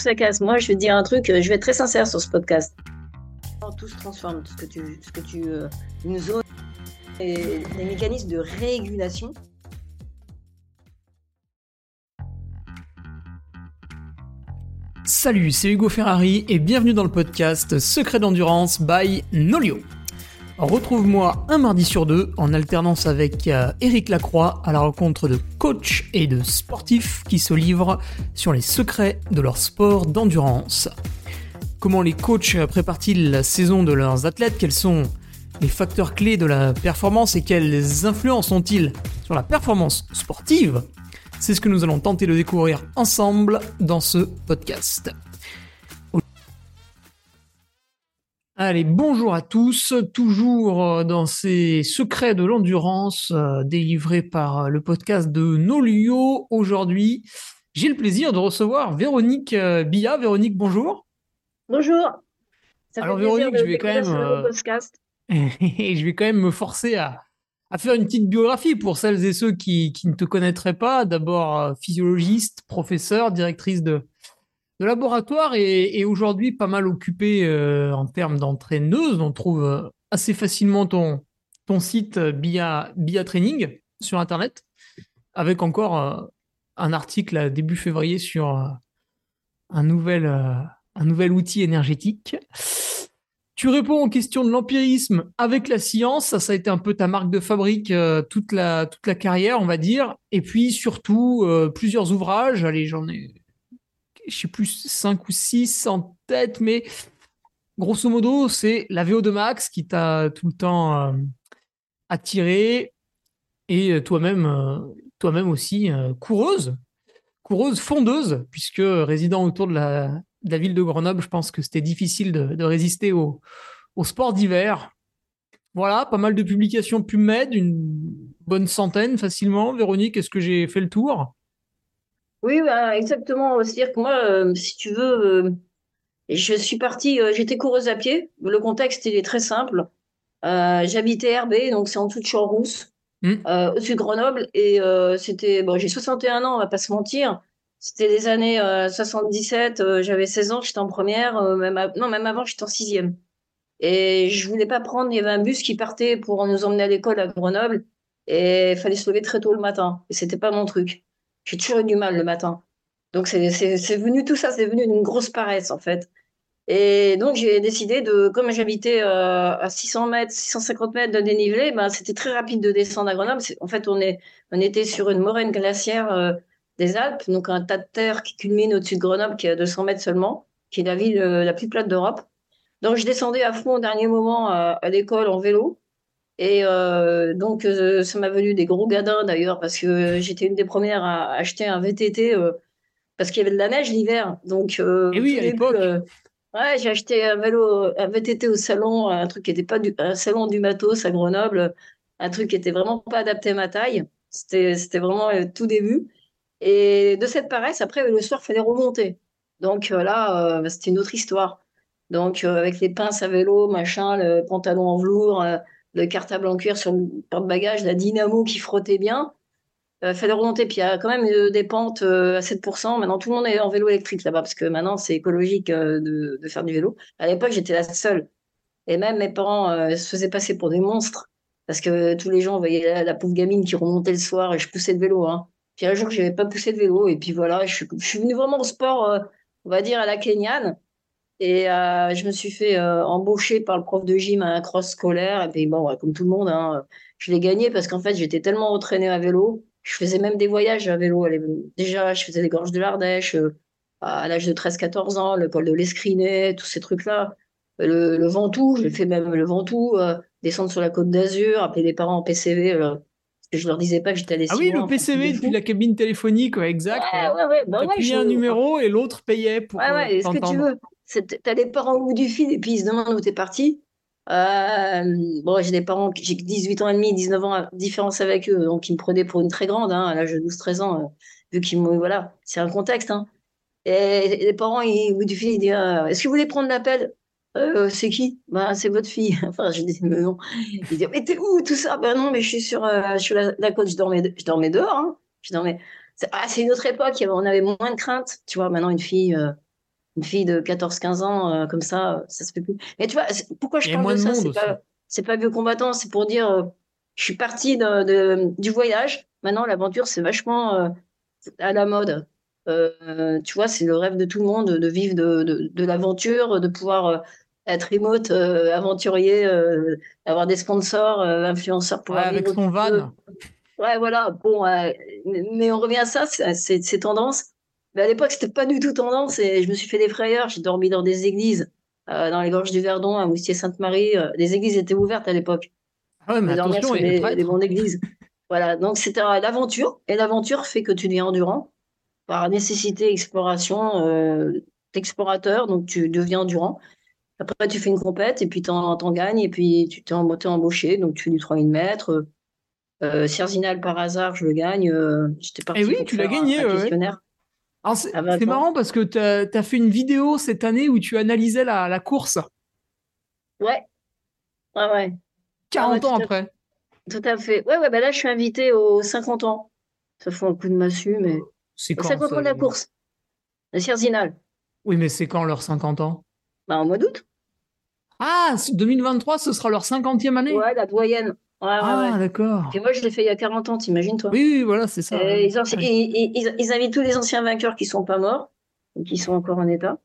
ça casse. Moi, je vais te dire un truc, je vais être très sincère sur ce podcast. Tout se transforme, ce que tu, ce que tu euh, nous zones, et les mécanismes de régulation. Salut, c'est Hugo Ferrari et bienvenue dans le podcast Secret d'endurance by Nolio. Retrouve-moi un mardi sur deux en alternance avec Eric euh, Lacroix à la rencontre de coachs et de sportifs qui se livrent sur les secrets de leur sport d'endurance. Comment les coachs préparent-ils la saison de leurs athlètes? Quels sont les facteurs clés de la performance et quelles influences ont-ils sur la performance sportive? C'est ce que nous allons tenter de découvrir ensemble dans ce podcast. Allez, bonjour à tous, toujours euh, dans ces secrets de l'endurance euh, délivrés par euh, le podcast de Nolio. Aujourd'hui, j'ai le plaisir de recevoir Véronique Bia. Véronique, bonjour. Bonjour. Alors Véronique, je vais quand même, je vais quand même me forcer à, faire une petite biographie pour celles et ceux qui, qui ne te connaîtraient pas. D'abord, physiologiste, professeur, directrice de, de laboratoire est, aujourd'hui pas mal occupé euh, en termes d'entraîneuse. On trouve euh, assez facilement ton, ton site euh, Bia, Bia Training sur Internet, avec encore un article début février sur un, nouvel, un nouvel outil énergétique. Tu réponds aux questions de l'empirisme avec la science, ça, ça a été un peu ta marque de fabrique toute, la, toute la carrière, on va dire. Et puis surtout, plusieurs ouvrages, allez, j'en ai je sais plus, 5 ou 6 en tête, mais grosso modo, c'est la VO2 Max qui t'a tout le temps euh, attiré et toi-même euh, toi-même aussi euh, coureuse, coureuse fondeuse, puisque résident autour de la, ville de Grenoble, je pense que c'était difficile de, résister au, au sport d'hiver. Voilà, pas mal de publications PubMed, une bonne centaine facilement. Véronique, est-ce que j'ai fait le tour? Oui, bah, exactement. C'est-à-dire que moi, euh, si tu veux, euh, je suis partie, euh, j'étais coureuse à pied. Le contexte, il est très simple. J'habitais Herbé, donc c'est en dessous de Champs-Rousse, mmh. au-dessus de Grenoble. Et c'était, bon, j'ai 61 ans, on va pas se mentir. C'était les années 77, j'avais 16 ans, j'étais en première, même non, même avant, j'étais en sixième. Et je voulais pas prendre, il y avait un bus qui partait pour nous emmener à l'école à Grenoble. Et il fallait se lever très tôt le matin. Et c'était pas mon truc. J'ai toujours eu du mal le matin. Donc, c'est venu tout ça, c'est venu d'une grosse paresse, en fait. Et donc, j'ai décidé de, comme j'habitais euh, à 600 mètres, 650 mètres de dénivelé, ben, c'était très rapide de descendre à Grenoble. En fait, on, est, on était sur une moraine glaciaire euh, des Alpes, donc un tas de terre qui culmine au-dessus de Grenoble, qui est à 200 mètres seulement, qui est la ville euh, la plus plate d'Europe. Donc, je descendais à fond au dernier moment à l'école en vélo. Et euh, donc, euh, ça m'a venu des gros gadins d'ailleurs, parce que j'étais une des premières à acheter un VTT, euh, parce qu'il y avait de la neige l'hiver. Donc, Et oui, à l'époque. ouais, j'ai acheté un vélo, un VTT au salon, un truc qui n'était pas du, un salon du matos à Grenoble, un truc qui était vraiment pas adapté à ma taille. C'était, c'était vraiment tout début. Et de cette paresse, après, le soir, il fallait remonter. Donc là, c'était une autre histoire. Donc, avec les pinces à vélo, machin, le pantalon en velours le cartable en cuir sur le porte-bagages, la dynamo qui frottait bien. Euh, fallait remonter. Puis il y a quand même euh, des pentes euh, à 7%. Maintenant, tout le monde est en vélo électrique là-bas parce que maintenant, c'est écologique de, faire du vélo. À l'époque, j'étais la seule. Et même mes parents se faisaient passer pour des monstres parce que tous les gens voyaient la, pauvre gamine qui remontait le soir et je poussais de vélo. Hein. Puis un jour, je n'avais pas poussé de vélo. Et puis voilà, je, je suis venue vraiment au sport, on va dire, à la Kenyane. Et euh, je me suis fait euh, embaucher par le prof de gym à un cross scolaire. Et puis, bon, comme tout le monde, hein, je l'ai gagné parce qu'en fait, j'étais tellement entraînée à vélo. Je faisais même des voyages à vélo. Déjà, je faisais les gorges de l'Ardèche euh, à l'âge de 13-14 ans, le col de l'Escrinet, tous ces trucs-là. Le, le Ventoux, j'ai fait même le Ventoux, descendre sur la côte d'Azur, appeler les parents en PCV. parce que je leur disais pas que j'étais allée Ah oui, le PCV depuis la cabine téléphonique, exact. Ouais, ouais, ouais. Bah un numéro et l'autre payait pour. Ouais, ouais, est-ce que tu veux T'as des parents au bout du fil et puis ils se demandent où t'es parti. Euh, bon, j'ai des parents, j'ai 18 ans et demi, 19 ans différence avec eux, donc ils me prenaient pour une très grande, hein, à l'âge de 12-13 ans, euh, vu qu'ils me. Voilà, c'est un contexte. Hein. Et, les parents, au bout du fil, ils disent euh, Est-ce que vous voulez prendre l'appel? C'est qui? Ben, C'est votre fille. enfin, je dis Mais non. Ils disent Mais t'es où tout ça? Ben non, mais je suis sur, je suis la, la côte, je dormais, je dormais dehors. Hein. Je dormais. Ah, c'est une autre époque, on avait moins de crainte. Tu vois, maintenant, une fille une fille de 14-15 ans, comme ça, ça se fait plus. Mais tu vois, pourquoi je parle de ça? C'est pas, c'est pas vieux combattant, c'est pour dire, je suis partie de, du voyage. Maintenant, l'aventure, c'est vachement à la mode. tu vois, c'est le rêve de tout le monde de vivre de, de, de l'aventure, de pouvoir être remote, euh, aventurier, euh, avoir des sponsors, euh, influenceurs pour avec son van. Ouais, voilà. Bon, mais on revient à ça, c'est tendance. Mais à l'époque, c'était pas du tout tendance et je me suis fait des frayeurs. J'ai dormi dans des églises, dans les gorges du Verdon, à Moustier-Sainte-Marie. les églises étaient ouvertes à l'époque. Ah ouais, mais attention, il y a des bonnes églises. voilà, donc c'était l'aventure. Et l'aventure fait que tu deviens endurant. Par nécessité, exploration, explorateur, donc tu deviens endurant. Après, tu fais une compète et puis tu en, gagnes et puis tu t'es embauché, donc tu fais du 3000 mètres. Euh, par hasard, je le gagne. Euh, J'étais parti. Et eh oui, tu l'as gagné. C'est marrant parce que tu as, fait une vidéo cette année où tu analysais la, la course. Ouais. Ouais, ouais. 40 ah ans après. Tout à fait. Ouais, ouais, bah là, je suis invité aux 50 ans. Ça fait un coup de massue, mais. C'est quand 50 ans de la course? La Cerzinal. Oui, mais c'est quand leurs 50 ans? Bah, en mois d'août. Ah, 2023, ce sera leur 50e année? Ouais, la doyenne. Ah, d'accord. Et moi, je l'ai fait il y a 40 ans, t'imagines, toi? Oui, oui, voilà, c'est ça. ils, ils, invitent tous les anciens vainqueurs qui sont pas morts, qui sont encore en état.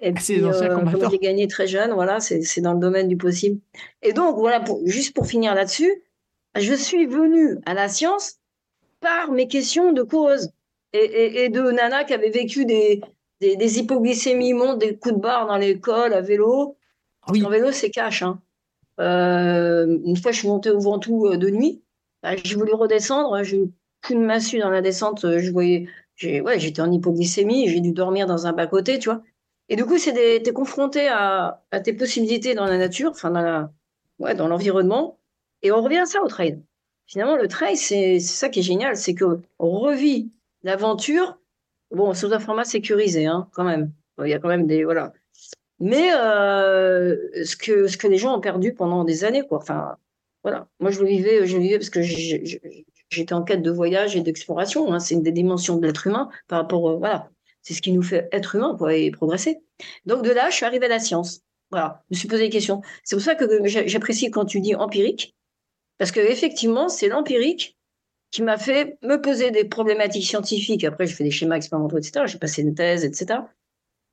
Et ah, puis, euh, j'ai gagné très jeune, voilà, c'est dans le domaine du possible. Et donc, voilà, juste pour finir là-dessus, je suis venue à la science par mes questions de cause et, et de Nana qui avait vécu des, des, des hypoglycémies des coups de barre dans l'école à vélo. Oui. En vélo, c'est cash. Hein. Euh, une fois, je suis montée au Ventoux euh, de nuit. Bah, j'ai voulu redescendre. J'ai eu coup de massue dans la descente. Euh, je voyais, j'étais en hypoglycémie. J'ai dû dormir dans un bas-côté, tu vois. Et du coup, c'est t'es confronté à, tes possibilités dans la nature, enfin dans l'environnement. Et on revient à ça au trail. Finalement, le trail, c'est ça qui est génial, c'est que on revit l'aventure Bon, sous un format sécurisé, hein, quand même. Il y a quand même des. Voilà. Mais euh, ce, que, ce que les gens ont perdu pendant des années, quoi. Enfin, voilà. Moi, je le vivais, je vivais parce que j'étais en quête de voyage et d'exploration. Hein. C'est une des dimensions de l'être humain par rapport. voilà. C'est ce qui nous fait être humain, quoi, et progresser. Donc, de là, je suis arrivée à la science. Voilà. Je me suis posé des questions. C'est pour ça que j'apprécie quand tu dis empirique. Parce que effectivement, c'est l'empirique qui m'a fait me poser des problématiques scientifiques. Après, j'ai fait des schémas expérimentaux, etc. J'ai passé une thèse, etc.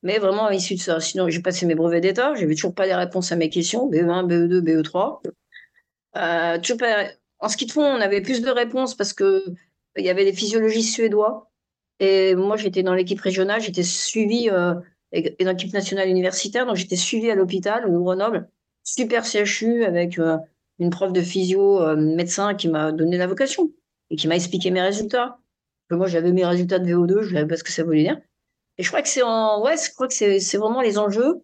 Mais vraiment, à l'issue de ça, sinon, j'ai passé mes brevets d'État. J'avais toujours pas les réponses à mes questions, BE1, BE2, BE3. Euh, toujours pas... En ski de fond, on avait plus de réponses parce que il y avait des physiologistes suédois. Et moi, j'étais dans l'équipe régionale, j'étais suivie euh, dans l'équipe nationale universitaire, donc j'étais suivie à l'hôpital, au Grenoble, super CHU avec euh, une prof de physio, euh, médecin qui m'a donné la vocation et qui m'a expliqué mes résultats. Moi, j'avais mes résultats de VO2, je savais pas ce que ça voulait dire. Et je crois que c'est en, ouais, je crois que c'est vraiment les enjeux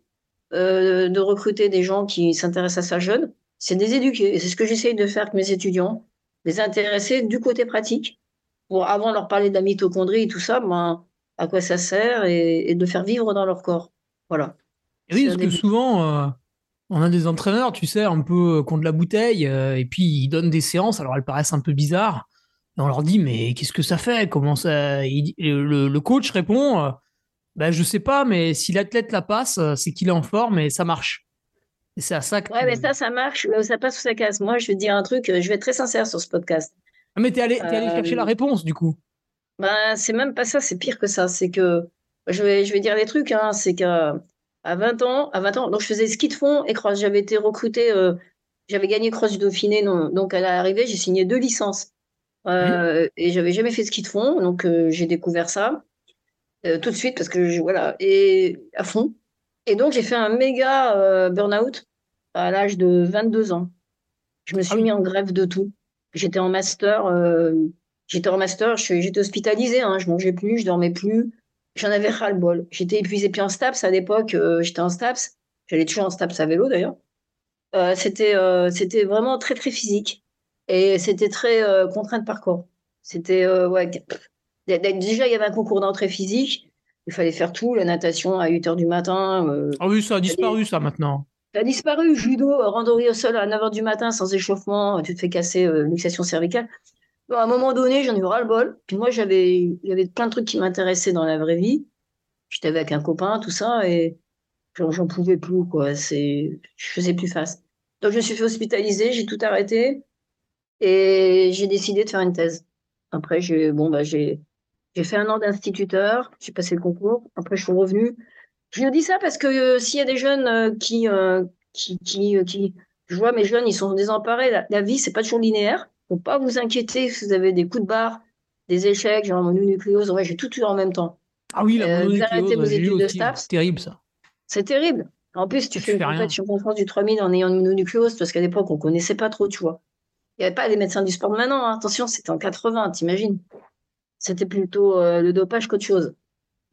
euh, de recruter des gens qui s'intéressent à ça jeune. C'est des éduquer. Et c'est ce que j'essaye de faire avec mes étudiants, les intéresser du côté pratique, pour avant de leur parler de la mitochondrie et tout ça, ben, à quoi ça sert et, de faire vivre dans leur corps. Voilà. oui, parce que souvent, euh, on a des entraîneurs, tu sais, un peu contre la bouteille, euh, et puis ils donnent des séances, alors elles paraissent un peu bizarres, on leur dit, mais qu'est-ce que ça fait? Comment ça le, coach répond, euh, ben, je sais pas, mais si l'athlète la passe, euh, c'est qu'il est en forme et ça marche. Et c'est à ça que. Ouais, mais ça, ça marche, mais ça passe ou ça casse. Moi, je vais te dire un truc, je vais être très sincère sur ce podcast. Ah, mais t'es allé, es allé chercher la euh, réponse, du coup. Ben, c'est même pas ça, c'est pire que ça. C'est que, je vais, je vais dire des trucs, hein, c'est qu'à à 20 ans, à 20 ans, donc je faisais ski de fond et cross. J'avais été recruté, j'avais gagné cross du Dauphiné, donc à l'arrivée, j'ai signé deux licences. Euh, et j'avais jamais fait de ski de fond, donc euh, j'ai découvert ça euh, tout de suite parce que je, voilà et à fond. Et donc j'ai fait un méga burn-out à l'âge de 22 ans. Je me suis ah mis en grève de tout. J'étais en master, j'étais en master, j'étais hospitalisée, hein, je mangeais plus, je dormais plus, j'en avais ras le bol. J'étais épuisée. Puis en STAPS à l'époque, j'étais en STAPS, j'allais toujours en STAPS à vélo d'ailleurs. c'était c'était vraiment très très physique. Et c'était très euh, contraint de parcours. C'était, euh, ouais. Déjà, il y avait un concours d'entrée physique. Il fallait faire tout, la natation à 8 h du matin. Euh, ah oui, ça a disparu, ça, maintenant. Ça a disparu. Judo, randonnée au sol à 9 h du matin sans échauffement, tu te fais casser luxation cervicale. à un moment donné, j'en ai eu ras-le-bol. Puis moi, j'avais, il y avait plein de trucs qui m'intéressaient dans la vraie vie. J'étais avec un copain, tout ça, et j'en pouvais plus, quoi. C'est, je faisais plus face. Donc, je me suis fait hospitaliser, j'ai tout arrêté, et j'ai décidé de faire une thèse. Après, j'ai, bon, bah, j'ai, j'ai fait un an d'instituteur, j'ai passé le concours. Après, je suis revenue. Je vous dis ça parce que euh, s'il y a des jeunes euh, qui, euh, qui, qui, qui, je vois mes jeunes, ils sont désemparés. La, la vie, c'est pas toujours linéaire. Faut pas vous inquiéter si vous avez des coups de barre, des échecs, genre mononucléose. Ouais, j'ai tout eu en même temps. Ah oui, la mononucléose, c'est terrible ça. C'est terrible. En plus, tu fais une compétition France du 3000 en ayant une mononucléose, parce qu'à l'époque, on connaissait pas trop, tu vois. Il n'y avait pas les médecins du sport de maintenant. Hein. Attention, c'était en 80, t'imagines. C'était plutôt le dopage qu'autre chose.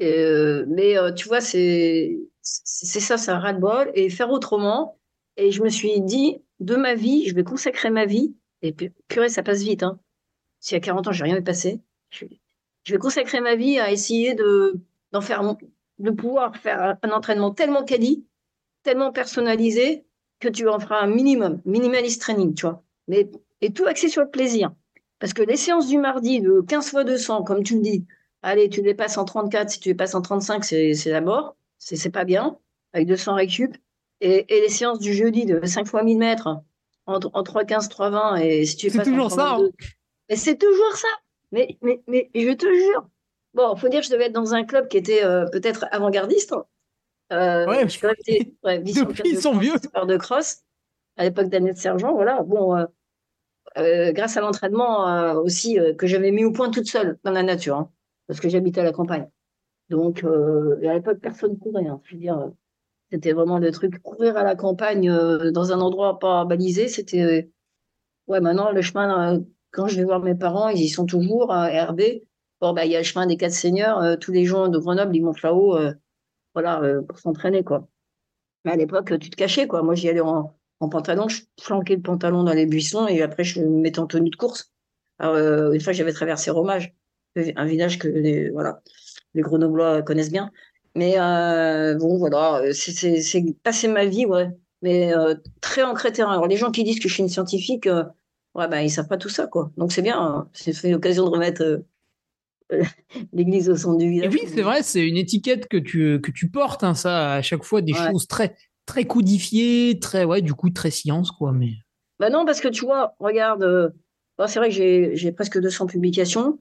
Euh, mais euh, tu vois, c'est ça, c'est un ras-le-bol. Et faire autrement. Et je me suis dit, de ma vie, je vais consacrer ma vie. Et purée, ça passe vite. Hein. Si à 40 ans, j'ai rien vu passer. Je, vais consacrer ma vie à essayer de d'en faire, de pouvoir faire un entraînement tellement quali, tellement personnalisé, que tu en feras un minimum, minimaliste training, tu vois. Mais, et tout axé sur le plaisir. Parce que les séances du mardi de 15 fois 200, comme tu le dis, Allez, tu les passes en 34, si tu les passes en 35, c'est la mort. C'est pas bien, avec 200 récup. Et, et, les séances du jeudi de 5 fois 1000 mètres en, en 3,15, 3,20, et si tu les passes toujours en 32, ça. Hein. Mais c'est toujours ça. Mais, mais, mais je te jure. Bon, faut dire que je devais être dans un club qui était euh, peut-être avant-gardiste. Euh, ouais, je été, ouais, Depuis, ils sont vieux. de cross, à l'époque d'Annette Sergent, voilà. Bon, euh, euh grâce à l'entraînement euh, aussi que j'avais mis au point toute seule dans la nature. Hein parce que j'habitais à la campagne. Donc, euh, à l'époque, personne courait. Hein. C'était vraiment le truc courir à la campagne euh, dans un endroit pas balisé. C'était ouais. Maintenant, le chemin, euh, quand je vais voir mes parents, ils y sont toujours à RB. Bon, bah, il y a le chemin des quatre seigneurs. tous les gens de Grenoble, ils montent là-haut, voilà, pour s'entraîner, quoi. Mais à l'époque, tu te cachais, quoi. Moi, j'y allais en, pantalon, je flanquais le pantalon dans les buissons et après, je me mettais en tenue de course. une fois, j'avais traversé Romage un village que les, voilà, les Grenoblois connaissent bien. Mais euh, bon, voilà, c'est passer ma vie, ouais, mais euh, très ancré terrain. Alors, les gens qui disent que je suis une scientifique, euh, ouais, ben, ils savent pas tout ça, quoi. Donc, c'est bien, hein. c'est l'occasion de remettre l'église au centre du village. Et oui, c'est vrai, c'est une étiquette que tu, que tu portes, hein, ça, à chaque fois, des choses très, très codifiées, très, ouais, du coup, très science, quoi. Mais... Bah non, parce que tu vois, regarde, c'est vrai que j'ai presque 200 publications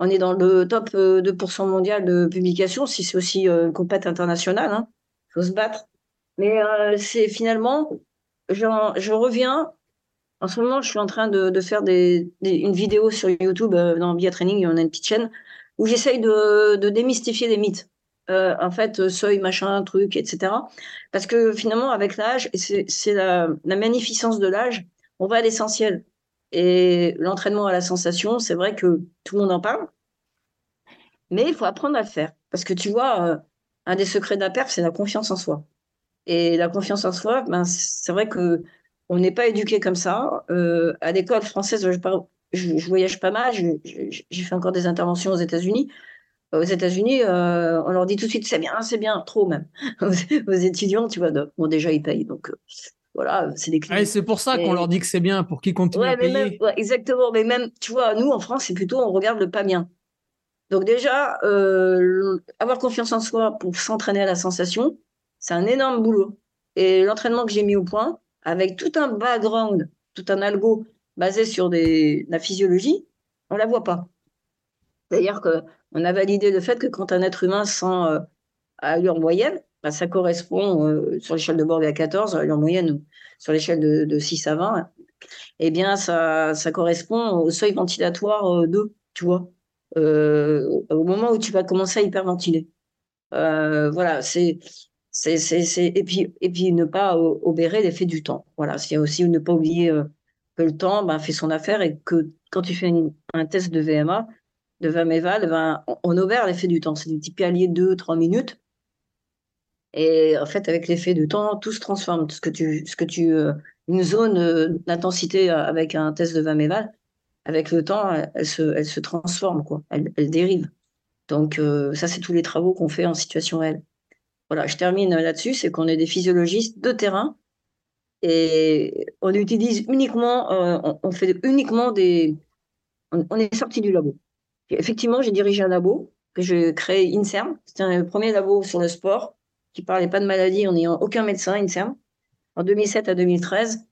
on est dans le top 2% euh, mondial de publications, si c'est aussi euh, une compète internationale, hein. faut se battre. Mais euh, c'est finalement, je reviens, en ce moment, je suis en train de, faire une vidéo sur YouTube dans Via Training, on a une petite chaîne, où j'essaye de, démystifier des mythes. En fait, seuil, machin, truc, etc. Parce que finalement, avec l'âge, c'est la, magnificence de l'âge, on va à l'essentiel. Et l'entraînement à la sensation, c'est vrai que tout le monde en parle, mais il faut apprendre à le faire. Parce que tu vois, euh, un des secrets de la perf, c'est la confiance en soi. Et la confiance en soi, ben, c'est vrai que on n'est pas éduqué comme ça. Euh, à l'école française, je, voyage pas mal, j'ai fait encore des interventions aux États-Unis. Aux États-Unis, euh, on leur dit tout de suite c'est bien, c'est bien, trop même. aux étudiants, tu vois, bon, déjà ils payent, donc voilà, c'est des clients. c'est pour ça qu'on leur dit que c'est bien, pour qu'ils continuent à payer. exactement, mais même, tu vois, nous en France, c'est plutôt on regarde le pas bien. Donc déjà, euh, avoir confiance en soi pour s'entraîner à la sensation, c'est un énorme boulot. Et l'entraînement que j'ai mis au point, avec tout un background, tout un algo basé sur des, la physiologie, on la voit pas. C'est-à-dire qu'on a validé le fait que quand un être humain sent euh, à allure moyenne, bah, ça correspond euh, sur l'échelle de Borg à 14, à allure moyenne, sur l'échelle de, 6 à 20, eh bien, ça, correspond au seuil ventilatoire 2, tu vois. Euh, au moment où tu vas commencer à hyperventiler. Euh, voilà, c'est et puis et puis ne pas obérer l'effet du temps. Voilà, c'est aussi ne pas oublier euh, que le temps ben, fait son affaire et que quand tu fais un test de VMA, de Vameval, ben, on, obère l'effet du temps. C'est du type allié 2-3 minutes. Et en fait, avec l'effet du temps, tout se transforme. Ce que tu, ce que tu, une zone d'intensité avec un test de Vameval, avec le temps, elle, se, elle se, transforme, quoi. Elle, elle dérive. Donc, euh, ça, c'est tous les travaux qu'on fait en situation réelle. Voilà, je termine là-dessus, c'est qu'on est des physiologistes de terrain et on utilise uniquement, euh, on, fait uniquement des. On, est sorti du labo. Effectivement, j'ai dirigé un labo que j'ai créé INSERM. C'était le premier labo sur le sport qui parlait pas de maladie en n'ayant aucun médecin, INSERM, en 2007 à 2013.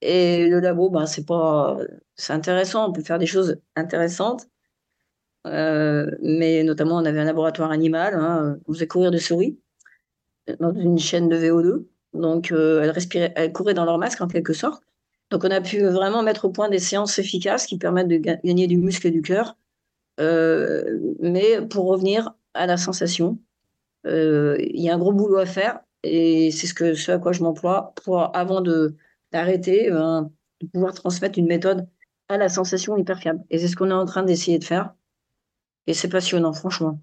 Et le labo, ben, c'est pas, c'est intéressant, on peut faire des choses intéressantes. Euh, mais notamment, on avait un laboratoire animal, hein, on faisait courir des souris dans une chaîne de VO2. Donc, euh, elles, respiraient, elles couraient dans leur masque en quelque sorte. Donc, on a pu vraiment mettre au point des séances efficaces qui permettent de gagner du muscle et du cœur. Euh, mais pour revenir à la sensation, euh, il y a un gros boulot à faire et c'est ce, que, ce à quoi je m'emploie pour, avant de, d'arrêter, ben, de pouvoir transmettre une méthode à la sensation hyper fiable. Et c'est ce qu'on est en train d'essayer de faire. Et c'est passionnant, franchement.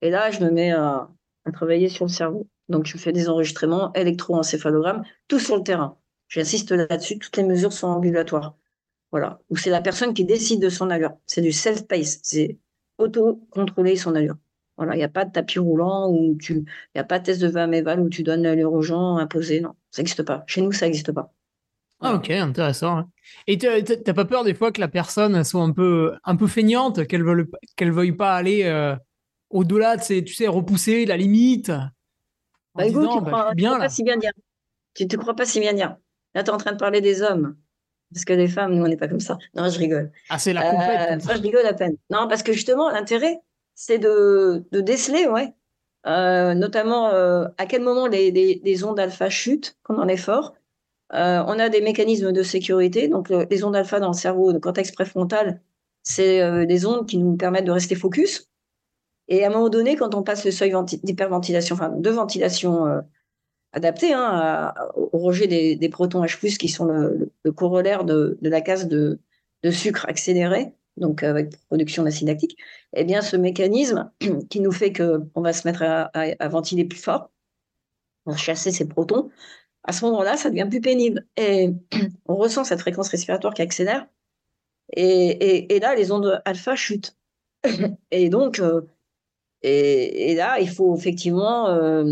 Et là, je me mets à, travailler sur le cerveau. Donc, je fais des enregistrements électroencéphalogramme, tout sur le terrain. J'insiste là-dessus, toutes les mesures sont ambulatoires. Voilà. Ou c'est la personne qui décide de son allure. C'est du self-pace. C'est auto-contrôler son allure. Voilà. Il n'y a pas de tapis roulant ou tu, il n'y a pas de test de Vaméval où tu donnes l'allure aux gens imposée. Non. Ça n'existe pas. Chez nous, ça n'existe pas. Ah, ok, intéressant. Et t'as pas peur des fois que la personne soit un peu, un peu feignante, qu'elle veuille, qu'elle veuille pas aller euh, au-delà de, tu sais, repousser la limite? Bah, tu ne bah, crois, pas si bien dire. Tu te crois pas si bien dire. Là, tu es en train de parler des hommes. Parce que les femmes, nous, on n'est pas comme ça. Non, je rigole. Ah, c'est la compète. Euh, je rigole à peine. Non, parce que justement, l'intérêt, c'est de, de, déceler, ouais. Euh, notamment euh, à quel moment les, les, ondes alpha chutent quand on est fort. Euh, on a des mécanismes de sécurité. Donc, les ondes alpha dans le cerveau, le cortex préfrontal, c'est des ondes qui nous permettent de rester focus. Et à un moment donné, quand on passe le seuil d'hyperventilation, enfin de ventilation adaptée hein, au rejet des, protons H+, qui sont le, corollaire de, la case de, sucre accéléré, donc avec production d'acide lactique, eh bien ce mécanisme qui nous fait qu'on va se mettre à, ventiler plus fort pour chasser ces protons, à ce moment-là, ça devient plus pénible. Et on ressent cette fréquence respiratoire qui accélère. Et, là, les ondes alpha chutent. Et donc, euh, et, là, il faut effectivement, euh,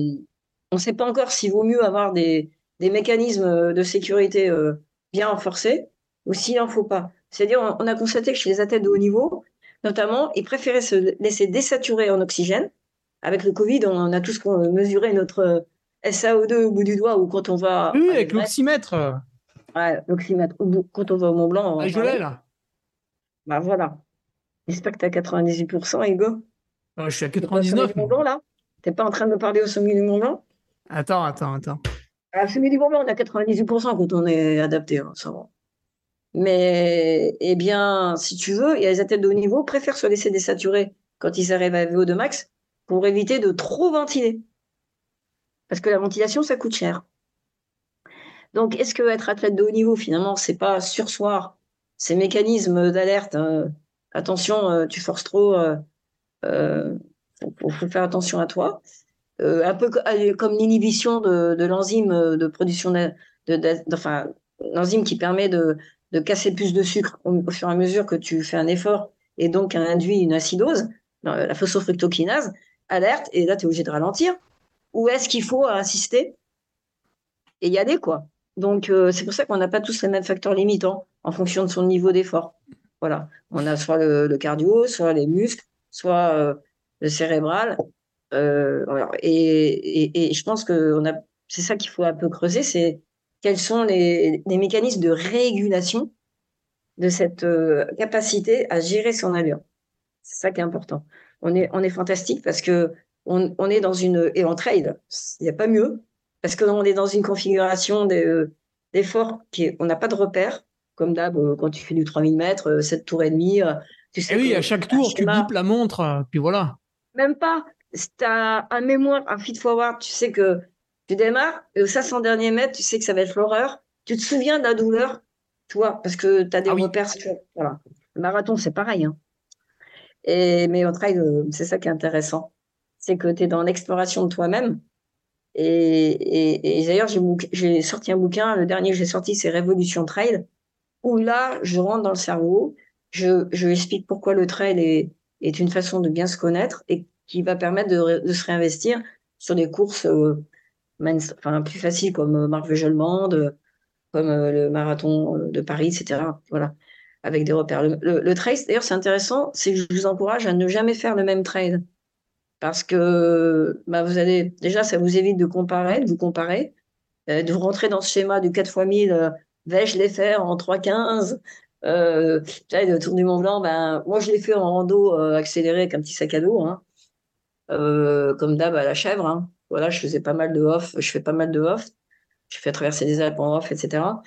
on ne sait pas encore s'il vaut mieux avoir des, des mécanismes de sécurité euh, bien renforcés ou s'il n'en faut pas. C'est-à-dire, on, a constaté que chez les athlètes de haut niveau, notamment, ils préféraient se laisser désaturer en oxygène. Avec le Covid, on a tous mesuré notre SAO2 au bout du doigt ou quand on va. Oui, avec l'oxymètre. Ouais, l'oxymètre. Quand on va au Mont Blanc. Ah, je l'ai là. Bah voilà. J'espère que tu as 98%, Hugo. Ah, je suis à 99. Tu Mont là? T'es pas en train de me parler au sommet du Mont Blanc? Attends, attends, attends. À sommet du Blanc, on a 98% quand on est adapté, hein, ça va. Mais, eh bien, si tu veux, il y a les athlètes de haut niveau préfèrent se laisser désaturer quand ils arrivent à VO2 max pour éviter de trop ventiler. Parce que la ventilation, ça coûte cher. Donc, est-ce que être athlète de haut niveau, finalement, c'est pas sursoir ces mécanismes d'alerte hein, Attention, euh, tu forces trop, euh, il euh, faut, faire attention à toi. Euh, un peu comme l'inhibition de, l'enzyme de production de, l'enzyme qui permet de, casser plus de sucre au, fur et à mesure que tu fais un effort et donc induit une acidose, la phosphofructokinase, alerte, et là tu es obligé de ralentir. Ou est-ce qu'il faut insister et y aller quoi Donc euh, c'est pour ça qu'on n'a pas tous les mêmes facteurs limitants en fonction de son niveau d'effort. Voilà, on a soit le cardio, soit les muscles, soit euh, le cérébral. Euh, et, je pense que c'est ça qu'il faut un peu creuser, c'est quels sont les, mécanismes de régulation de cette euh, capacité à gérer son allure. C'est ça qui est important. On est, on est fantastique parce que on, est dans une et en trail, il n'y a pas mieux parce qu'on est dans une configuration d'effort qui on n'a pas de repère comme d'hab quand tu fais du 3000 mètres, 7 tours et demi, et eh oui, à chaque tour, tu bipes la montre, euh, puis voilà. Même pas. Si tu as un mémoire, un feed forward, tu sais que tu démarres, et au 500 derniers mètres, tu sais que ça va être l'horreur. Tu te souviens de la douleur, tu vois, parce que tu as des ah repères. Voilà. Le marathon, c'est pareil. Hein. Et, mais au trail, euh, c'est ça qui est intéressant. C'est que tu es dans l'exploration de toi-même. Et, et d'ailleurs, j'ai sorti un bouquin, le dernier que j'ai sorti, c'est Révolution Trail, où là, je rentre dans le cerveau je, je explique pourquoi le trail est, est une façon de bien se connaître et qui va permettre de, de se réinvestir sur des courses euh, enfin, plus faciles comme euh, Marc Vegelmand, comme euh, le marathon de Paris, etc. Voilà, avec des repères. Le, le, trail, d'ailleurs, c'est intéressant, c'est que je vous encourage à ne jamais faire le même trail parce que bah, vous allez déjà, ça vous évite de comparer, de vous comparer, euh, de rentrer dans ce schéma du 4 x 1000, euh, vais-je les faire en 3,15 euh, le Tour du Mont Blanc, ben, moi je l'ai fait en rando euh, accéléré avec un petit sac à dos, hein. Comme d'hab à la chèvre. Hein. Voilà, je faisais pas mal de off, je fais pas mal de off. Je fais traverser des Alpes en off, etc. Ah,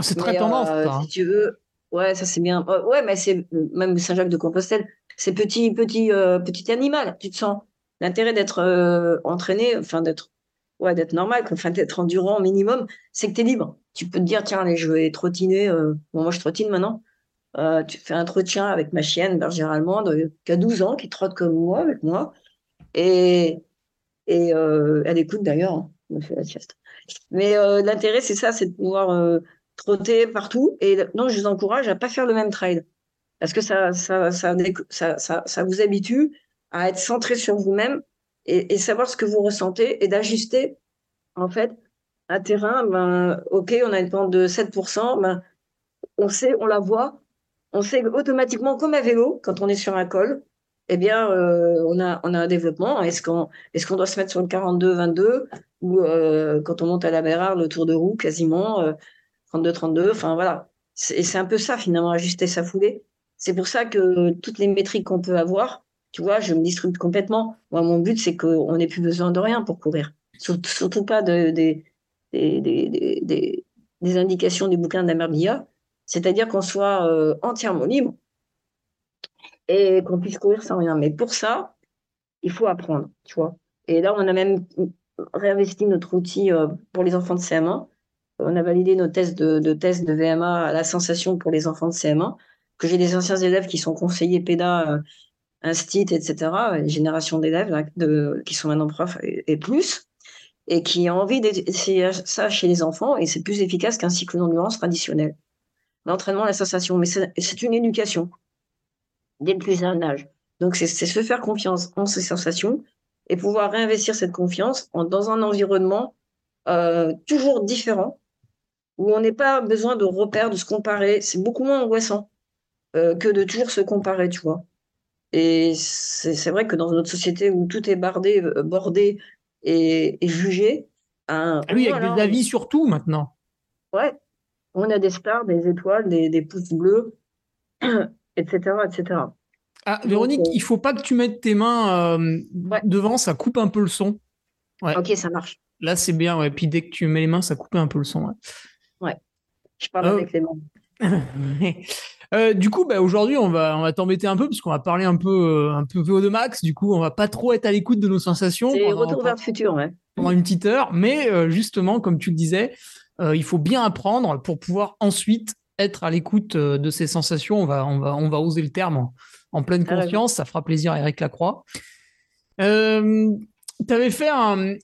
c'est très tendance, ça. Hein. Si tu veux, ouais, ça c'est bien. ouais, mais c'est même Saint-Jacques-de-Compostelle, c'est petit, petit, petit animal, tu te sens. L'intérêt d'être entraîné, enfin d'être ouais, d'être normal, enfin d'être endurant au minimum, c'est que tu es libre. Tu peux te dire, tiens, allez, je vais trottiner. Euh, bon, moi, je trottine maintenant. Euh, tu fais un trottin avec ma chienne, bergère allemande, euh, qui a 12 ans, qui trotte comme moi, avec moi. Et, et elle écoute d'ailleurs, hein, me fait la sieste. Mais l'intérêt, c'est ça, c'est de pouvoir trotter partout. Et non, je vous encourage à pas faire le même trail. Parce que ça, ça, ça vous habitue à être centré sur vous-même et, savoir ce que vous ressentez et d'ajuster, en fait, un terrain, ben, OK, on a une pente de 7%, ben, on sait, on la voit, on sait automatiquement, comme à vélo, quand on est sur un col, eh bien, euh, on, a, on a un développement. Est-ce qu'on est doit se mettre sur le 42-22 ou euh, quand on monte à la Bérard, le tour de roue, quasiment, 32-32, euh, enfin voilà. Et c'est un peu ça, finalement, ajuster sa foulée. C'est pour ça que toutes les métriques qu'on peut avoir, tu vois, je me distribue complètement. Moi, mon but, c'est qu'on n'ait plus besoin de rien pour courir. Surtout, pas de, des, des, indications du bouquin d'Amerbia. C'est-à-dire qu'on soit euh, entièrement libre et qu'on puisse courir sans rien. Mais pour ça, il faut apprendre, tu vois. Et là, on a même réinvesti notre outil euh, pour les enfants de CM1. On a validé nos tests de, tests de VMA à la sensation pour les enfants de CM1, que j'ai des anciens élèves qui sont conseillers PEDA euh, Instit, etc., une génération d'élèves qui sont maintenant profs et, plus, et qui ont envie d'essayer ça chez les enfants, et c'est plus efficace qu'un cycle d'endurance traditionnel. L'entraînement, la sensation, mais c'est une éducation dès le plus jeune âge. Donc, c'est se faire confiance en ces sensations et pouvoir réinvestir cette confiance dans un environnement euh, toujours différent, où on n'est pas besoin de repères, de se comparer. C'est beaucoup moins angoissant euh, que de toujours se comparer, tu vois. Et c'est vrai que dans notre société où tout est bardé, euh, bordé et, jugé. Hein, ah oui, avec des avis sur tout maintenant. Ouais, on a des stars, des étoiles, des, pouces bleus, etc. etc. Ah, Véronique, il euh, il faut pas que tu mettes tes mains euh, devant, ça coupe un peu le son. Ouais. Ok, ça marche. Là, c'est bien, ouais. Puis dès que tu mets les mains, ça coupe un peu le son. Ouais, ouais. je parle avec les mains. Euh, du coup, bah, aujourd'hui, on va, on va t'embêter un peu parce qu'on va parler un peu, un peu VO2 max. Du coup, on va pas trop être à l'écoute de nos sensations. C'est retour vers le futur, ouais. Pendant une petite heure. Mais justement, comme tu le disais, il faut bien apprendre pour pouvoir ensuite être à l'écoute de ces sensations. On va, on va, on va oser le terme en, pleine ah conscience. Ça fera plaisir à Eric Lacroix. Euh, tu avais fait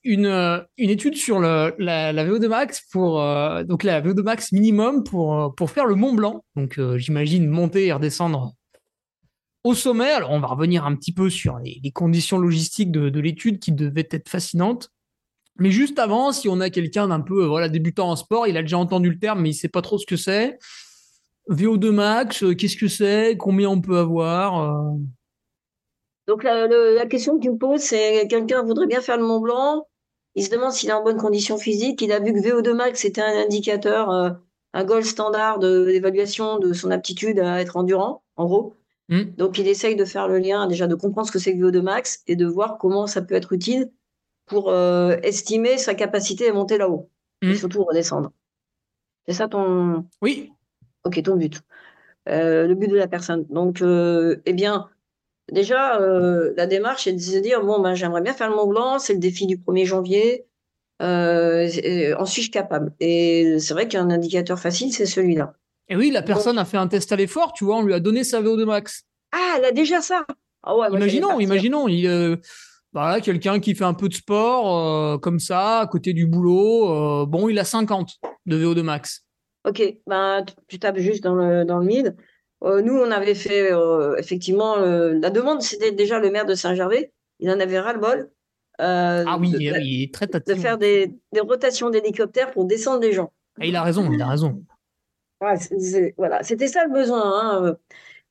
une, une, étude sur le, la, la, VO2 max pour euh, donc la VO2 max minimum pour, pour faire le Mont Blanc. Donc euh, j'imagine monter et redescendre au sommet. Alors on va revenir un petit peu sur les, les conditions logistiques de, de l'étude qui devaient être fascinantes. Mais juste avant, si on a quelqu'un d'un peu voilà débutant en sport, il a déjà entendu le terme mais il sait pas trop ce que c'est. VO2 max, euh, qu'est-ce que c'est? Combien on peut avoir donc la, question que tu me poses, c'est quelqu'un voudrait bien faire le Mont Blanc, il se demande s'il est en bonne condition physique, il a vu que VO2 max c'était un indicateur, euh, un gold standard d'évaluation de, son aptitude à être endurant, en gros. Hmm. Donc il essaye de faire le lien, déjà de comprendre ce que c'est que VO2 max et de voir comment ça peut être utile pour euh, estimer sa capacité à monter là-haut et hmm. surtout redescendre. C'est ça ton. Oui. Ok, ton but. Euh, le but de la personne. Donc, eh bien, déjà, euh, la démarche est de se dire bon, ben, j'aimerais bien faire le Mont Blanc, c'est le défi du 1er janvier. Euh, en suis-je capable? Et c'est vrai qu'un indicateur facile, c'est celui-là. Et oui, la personne a fait un test à l'effort, tu vois, on lui a donné sa VO2 max. Ah, elle a déjà ça ah ouais, Imaginons, imaginons, il, euh, voilà, quelqu'un qui fait un peu de sport, comme ça, à côté du boulot, bon, il a 50 de VO2 max. Ok, ben, tu tapes juste dans le, dans le mid. Euh, nous, on avait fait euh, effectivement euh, la demande, c'était déjà le maire de Saint-Gervais. Il en avait ras-le-bol. ah oui, il est très De faire des, rotations d'hélicoptères pour descendre les gens. Ah, il a raison, il a raison. voilà, c'était ça le besoin. Hein.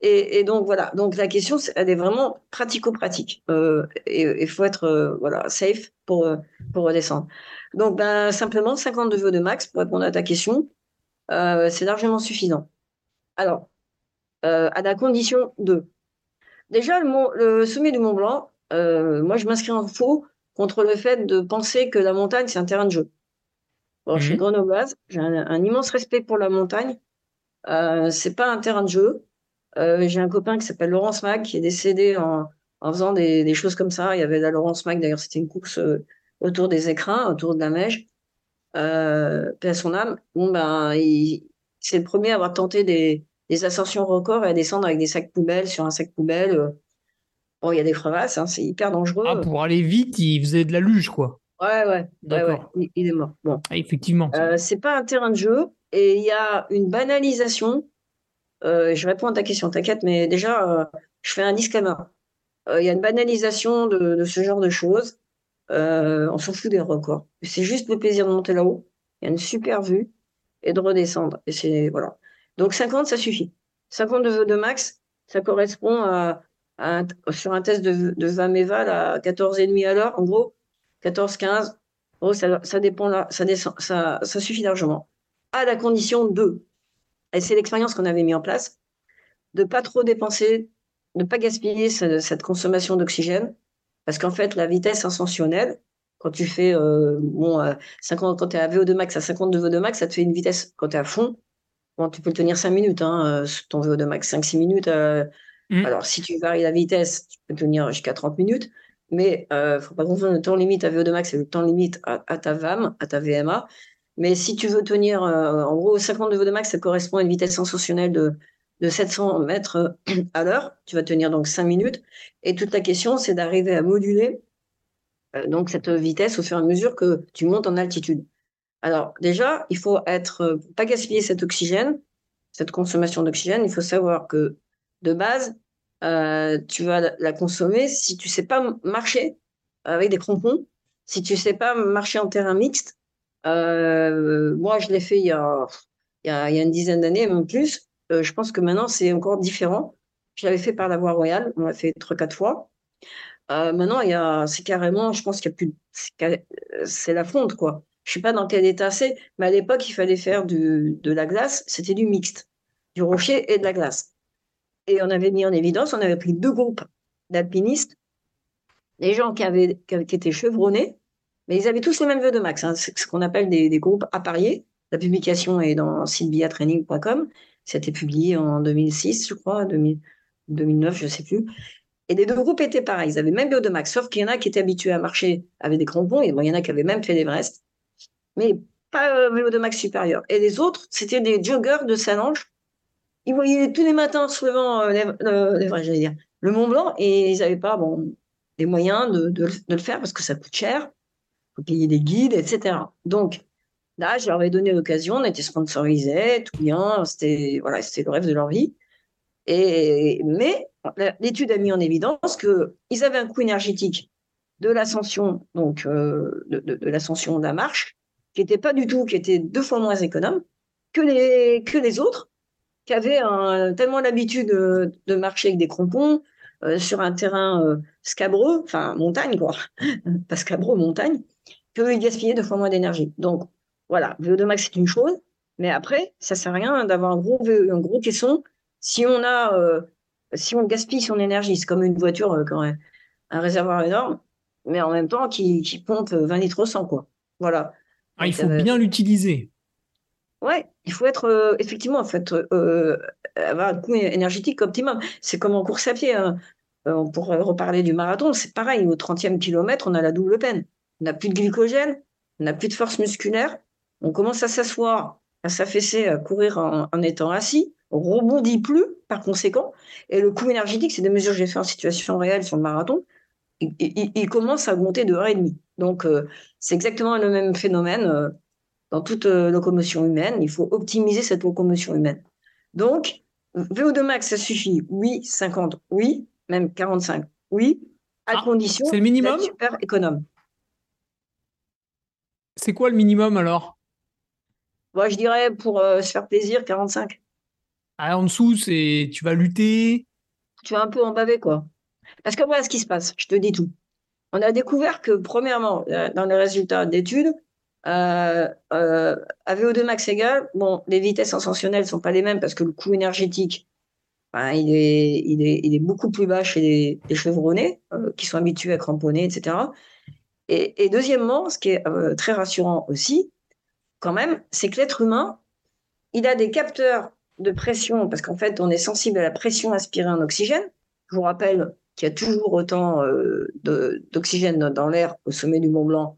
Et, donc voilà, donc la question, elle est vraiment pratico-pratique. Euh, et il faut être euh, voilà safe pour euh, pour redescendre. Donc ben simplement 52 vœux de max pour répondre à ta question, c'est largement suffisant. Alors à la condition de déjà le, le sommet du Mont Blanc, moi je m'inscris en faux contre le fait de penser que la montagne c'est un terrain de jeu. Bon, Je suis mmh grenobloise, j'ai un, immense respect pour la montagne. C'est pas un terrain de jeu. Euh, j'ai un copain qui s'appelle Laurence Mag qui est décédé en, en faisant des, des, choses comme ça. Il y avait la Laurence Mag, d'ailleurs, c'était une course euh, autour des écrins, autour de la neige. Euh, paix à son âme. Bon, ben, c'est le premier à avoir tenté des, des ascensions records et à descendre avec des sacs poubelles sur un sac poubelle. Euh. Bon, il y a des crevasses, hein, c'est hyper dangereux. Ah, pour aller vite, il faisait de la luge, quoi. Ouais, ouais, D'accord. il, est mort. Bon. Ah, effectivement. Euh, c'est pas un terrain de jeu et il y a une banalisation euh, je réponds à ta question, t'inquiète, mais déjà, euh, je fais un disclaimer. Euh, il y a une banalisation de, ce genre de choses. on s'en fout des records. C'est juste le plaisir de monter là-haut. Il y a une super vue et de redescendre. Et c'est voilà. Donc 50, ça suffit. 50 de, de max, ça correspond à, sur un test de, de 20 méval à 14,5 à l'heure, en gros, 14, 15. Oh, ça, ça dépend là, ça descend, ça, ça suffit largement. À la condition de et c'est l'expérience qu'on avait mis en place, de pas trop dépenser, de pas gaspiller cette consommation d'oxygène, parce qu'en fait, la vitesse ascensionnelle, quand tu fais, euh, bon, 50, quand tu es à VO2 max, à 52 VO2 max, ça te fait une vitesse, quand tu es à fond, bon, tu peux le tenir 5 minutes, hein, euh, ton VO2 max, 5-6 minutes. Euh, mmh. Alors, si tu varies la vitesse, tu peux tenir jusqu'à 30 minutes, mais euh, faut pas confondre le temps limite à VO2 max et le temps limite à, à ta VAM, à ta VMA. Mais si tu veux tenir, euh, en gros, 50 de max, ça correspond à une vitesse sensationnelle de, de 700 mètres euh, à l'heure. Tu vas tenir donc 5 minutes. Et toute la question, c'est d'arriver à moduler euh, donc cette vitesse au fur et à mesure que tu montes en altitude. Alors déjà, il faut être, pas gaspiller cet oxygène, cette consommation d'oxygène. Il faut savoir que de base, tu vas la consommer si tu sais pas marcher avec des crampons, si tu sais pas marcher en terrain mixte, euh, moi, je l'ai fait il y a, il y a, il y a une dizaine d'années, même plus. Euh, je pense que maintenant, c'est encore différent. Je l'avais fait par la voie royale, on l'a fait trois, quatre fois. Euh, maintenant, il c'est carrément, je pense qu'il y a plus, c'est la fonte, quoi. Je sais pas dans quel état c'est, mais à l'époque, il fallait faire du, de la glace, c'était du mixte, du rocher et de la glace. Et on avait mis en évidence, on avait pris deux groupes d'alpinistes, des gens qui avaient, qui étaient chevronnés, mais ils avaient tous le même vœu de max. Hein. Ce qu'on appelle des, groupes appariés. La publication est dans sylviatraining.com. C'était publié en 2006, je crois, 2009, je ne sais plus. Et les deux groupes étaient pareils. Ils avaient même vœu de max, sauf qu'il y en a qui étaient habitués à marcher avec des crampons, il y en a qui avaient même fait l'Everest, mais pas euh, vélo de max supérieur. Et les autres, c'était des joggers de Salange. Ils voyaient tous les matins se levant euh, euh le Mont Blanc, et ils n'avaient pas bon, les moyens de, le faire parce que ça coûte cher faut payer des guides, etc. Donc, là, je leur ai donné l'occasion, on était sponsorisés, tout bien, c'était voilà, le rêve de leur vie. Et, mais l'étude a mis en évidence qu'ils avaient un coût énergétique de l'ascension, donc euh, de, l'ascension de la marche, qui était pas du tout, qui était deux fois moins économe que les, que les autres, qui avaient tellement l'habitude de, de, marcher avec des crampons euh, sur un terrain euh, scabreux, enfin montagne quoi, pas scabreux, montagne, que gaspiller deux fois moins d'énergie. Donc, voilà, VO2 max, c'est une chose, mais après, ça sert à rien d'avoir un gros, un gros caisson si on a, euh, si on gaspille son énergie. C'est comme une voiture, euh, quand même, un réservoir énorme, mais en même temps qui, qui pompe 20 litres au 100, quoi. Voilà. Ah, il faut euh, bien l'utiliser. Ouais, il faut être, effectivement, en fait, avoir un coût énergétique optimum. C'est comme en course à pied. Hein. on pourrait reparler du marathon, c'est pareil, au 30e kilomètre, on a la double peine on n'a plus de glycogène, on n'a plus de force musculaire, on commence à s'asseoir, à s'affaisser, à courir en, étant assis, on rebondit plus par conséquent, et le coût énergétique, c'est des mesures que j'ai fait en situation réelle sur le marathon, il, commence à augmenter de heure et demie. Donc, euh, c'est exactement le même phénomène euh, dans toute euh, locomotion humaine. Il faut optimiser cette locomotion humaine. Donc, VO2 max, ça suffit. Oui, 50, oui, même 45, oui, à ah, condition d'être super économe. C'est quoi le minimum alors? Moi, je dirais pour euh, se faire plaisir, 45. Ah, en dessous, c'est tu vas lutter? Tu vas un peu en baver, quoi. Parce que voilà ce qui se passe, je te dis tout. On a découvert que, premièrement, euh, dans les résultats d'études, euh, euh, à VO2 max égal, bon, les vitesses ascensionnelles ne sont pas les mêmes parce que le coût énergétique, ben, il, est, il, est, il est beaucoup plus bas chez les, chevronnés, euh, qui sont habitués à cramponner, etc. Et, deuxièmement, ce qui est très rassurant aussi, quand même, c'est que l'être humain, il a des capteurs de pression, parce qu'en fait, on est sensible à la pression aspirée en oxygène. Je vous rappelle qu'il y a toujours autant d'oxygène dans l'air au sommet du Mont Blanc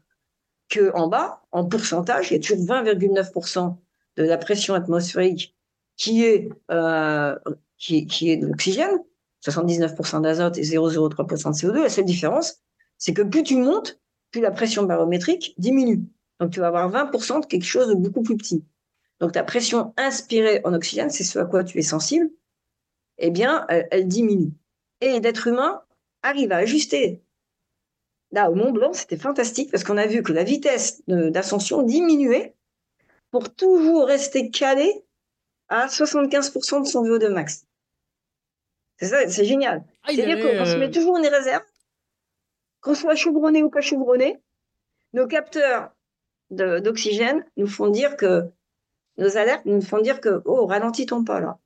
qu'en bas, en pourcentage, il y a toujours 20,9% de la pression atmosphérique qui est, euh, qui, qui, est de l'oxygène, 79% d'azote et 0,03% de CO2. La seule différence, c'est que plus tu montes, plus la pression barométrique diminue. Donc tu vas avoir 20% de quelque chose de beaucoup plus petit. Donc ta pression inspirée en oxygène, c'est ce à quoi tu es sensible, eh bien, elle, elle diminue. Et l'être humain arrive à ajuster Là, au Mont Blanc, c'était fantastique parce qu'on a vu que la vitesse d'ascension diminuait pour toujours rester calé à 75% de son VO2 max. C'est ça, c'est génial. Ah, C'est-à-dire qu'on se met euh, toujours en réserve, qu'on soit chevronné ou pas chevronné, nos capteurs d'oxygène nous font dire que nos alertes nous font dire que oh ralentis ton pas là.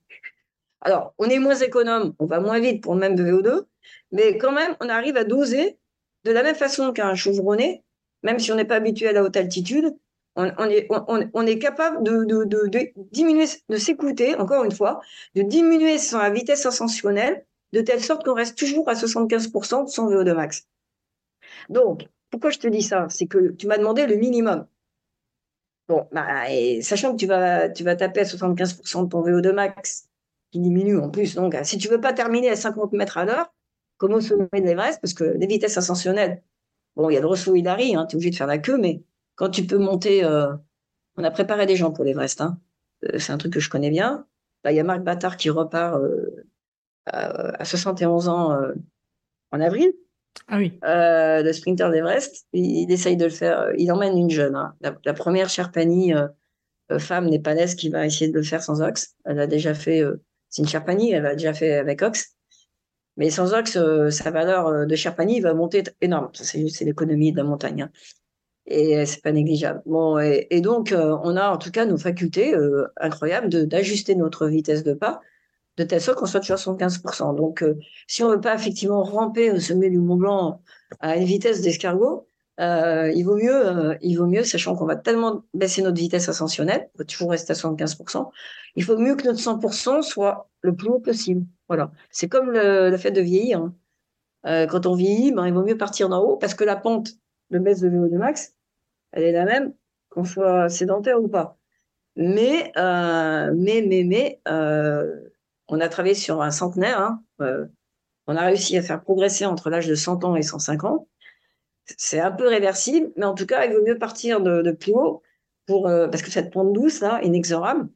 Alors on est moins économe, on va moins vite pour le même VO2, mais quand même on arrive à doser de la même façon qu'un chevronné, même si on n'est pas habitué à la haute altitude, on, est, capable de, diminuer, de s'écouter, encore une fois, de diminuer sa vitesse ascensionnelle de telle sorte qu'on reste toujours à 75% de son VO2 max. Donc, pourquoi je te dis ça? C'est que tu m'as demandé le minimum. Bon, bah, sachant que tu vas, taper à 75% de ton VO2 max, qui diminue en plus, donc si tu veux pas terminer à 50 mètres à l'heure, comme au sommet de l'Everest, parce que les vitesses ascensionnelles, bon, il y a le Rosso Hillary, hein, tu es obligé de faire la queue, mais quand tu peux monter, euh, on a préparé des gens pour l'Everest, hein. Euh, c'est un truc que je connais bien. Il y a Marc Battard qui repart euh, à, 71 ans en avril. Ah oui. le sprinter d'Everest, il, essaye de le faire, il emmène une jeune, hein. la, première Sherpani femme népalaise qui va essayer de le faire sans Ox. Elle a déjà fait, c'est une Sherpani, elle a déjà fait avec Ox. Mais sans Ox, euh, sa valeur euh, de Sherpani va monter énorme. C'est l'économie de la montagne. Hein. Et euh, c'est pas négligeable. Bon, et, donc, on a en tout cas nos facultés incroyables d'ajuster notre vitesse de pas de telle sorte qu'on soit toujours à 75%. Donc, si on veut pas effectivement ramper au sommet du Mont Blanc à une vitesse d'escargot, il vaut mieux, il vaut mieux, sachant qu'on va tellement baisser notre vitesse ascensionnelle, on va toujours rester à 75%, il faut mieux que notre 100% soit le plus haut possible. Voilà. C'est comme le, fait de vieillir. Hein. Euh, quand on vieillit, ben, il vaut mieux partir d'en haut parce que la pente de baisse de VO2 max, elle est la même qu'on soit sédentaire ou pas. Mais, euh, mais, mais, mais, euh, on a travaillé sur un centenaire. Hein. on a réussi à faire progresser entre l'âge de 100 ans et 105 ans. C'est un peu réversible, mais en tout cas, il vaut mieux partir de, plus haut pour, parce que cette pente douce, là, inexorable,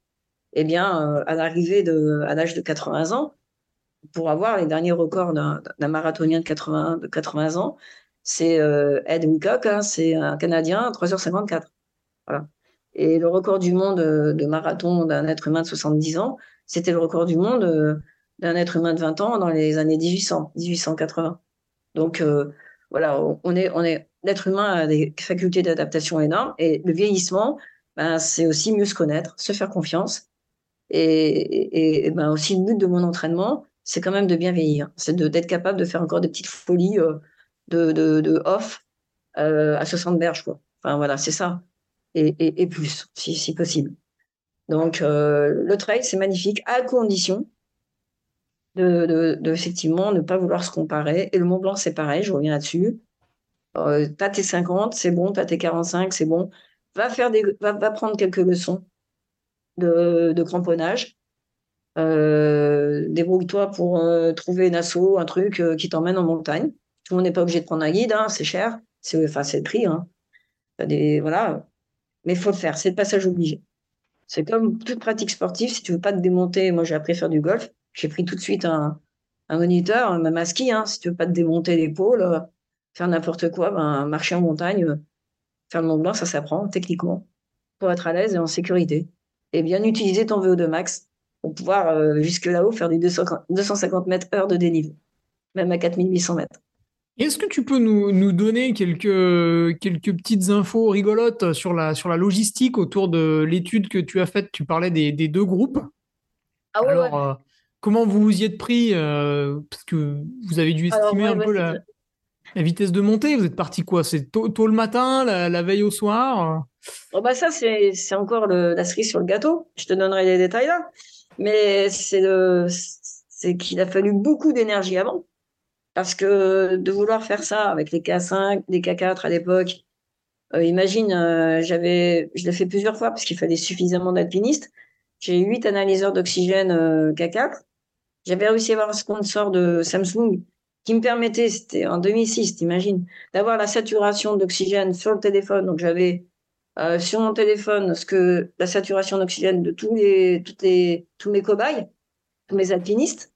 eh bien, à l'arrivée de, à l'âge de 80 ans, pour avoir les derniers records d'un marathonien de 80, de 80 ans, c'est euh, Ed Wilcock, hein, c'est un Canadien, 3h54. Voilà. Et le record du monde euh, de marathon d'un être humain de 70 ans, c'était le record du monde euh, d'un être humain de 20 ans dans les années 1800, 1880. Donc voilà, on est, on est, l'être humain a des facultés d'adaptation énormes et le vieillissement, ben, c'est aussi mieux se connaître, se faire confiance. Et, et, ben aussi le but de mon entraînement, c'est quand même de bien vieillir. C'est d'être capable de faire encore des petites folies euh, de, de, de, off euh, à 60 berges, quoi. Enfin, voilà, c'est ça. Et, et, et, plus, si, si possible. Donc, euh, le trail, c'est magnifique, à condition de, effectivement ne pas vouloir se comparer. Et le Mont Blanc, c'est pareil, je reviens là-dessus. Euh, t'as tes 50, c'est bon, t'as tes 45, c'est bon. Va, prendre quelques leçons de, cramponnage euh, débrouille-toi pour euh, trouver une asso, un truc qui t'emmène en montagne. Tout le monde n'est pas obligé de prendre un guide, hein, c'est cher, c'est enfin c'est le prix. Hein. Voilà, mais il faut le faire, c'est le passage obligé. C'est comme toute pratique sportive, si tu veux pas te démonter, moi j'ai appris à faire du golf, j'ai pris tout de suite un, moniteur, même un ski, hein, si tu veux pas te démonter l'épaule, faire n'importe quoi, ben, marcher en montagne, faire le Mont Blanc, ça s'apprend techniquement pour être à l'aise et en sécurité. Et bien utiliser ton VO2 max pour pouvoir jusque là-haut faire du 250 mètres heure de dénivelé, même à 4800 mètres. Est-ce que tu peux nous, nous, donner quelques, quelques petites infos rigolotes sur la, sur la logistique autour de l'étude que tu as faite? Tu parlais des, des deux groupes. Ah ouais, Alors, euh, comment vous vous y êtes pris euh, Parce que vous avez dû estimer un peu la, la, vitesse de montée. Vous êtes parti quoi? C'est tôt, tôt, le matin, la, la veille au soir? Oh bah Ça, c'est encore le, la cerise sur le gâteau. Je te donnerai les détails là. Mais c'est qu'il a fallu beaucoup d'énergie avant. Parce que de vouloir faire ça avec les K5, les K4 à l'époque, euh, imagine, euh, j'avais, je l'ai fait plusieurs fois parce qu'il fallait suffisamment d'alpinistes. J'ai huit analyseurs d'oxygène euh, K4. J'avais réussi à avoir un sponsor de Samsung qui me permettait, c'était en 2006, t'imagines, d'avoir la saturation d'oxygène sur le téléphone. Donc j'avais euh, sur mon téléphone ce que la saturation d'oxygène de tous les, toutes les, tous mes cobayes, tous mes alpinistes.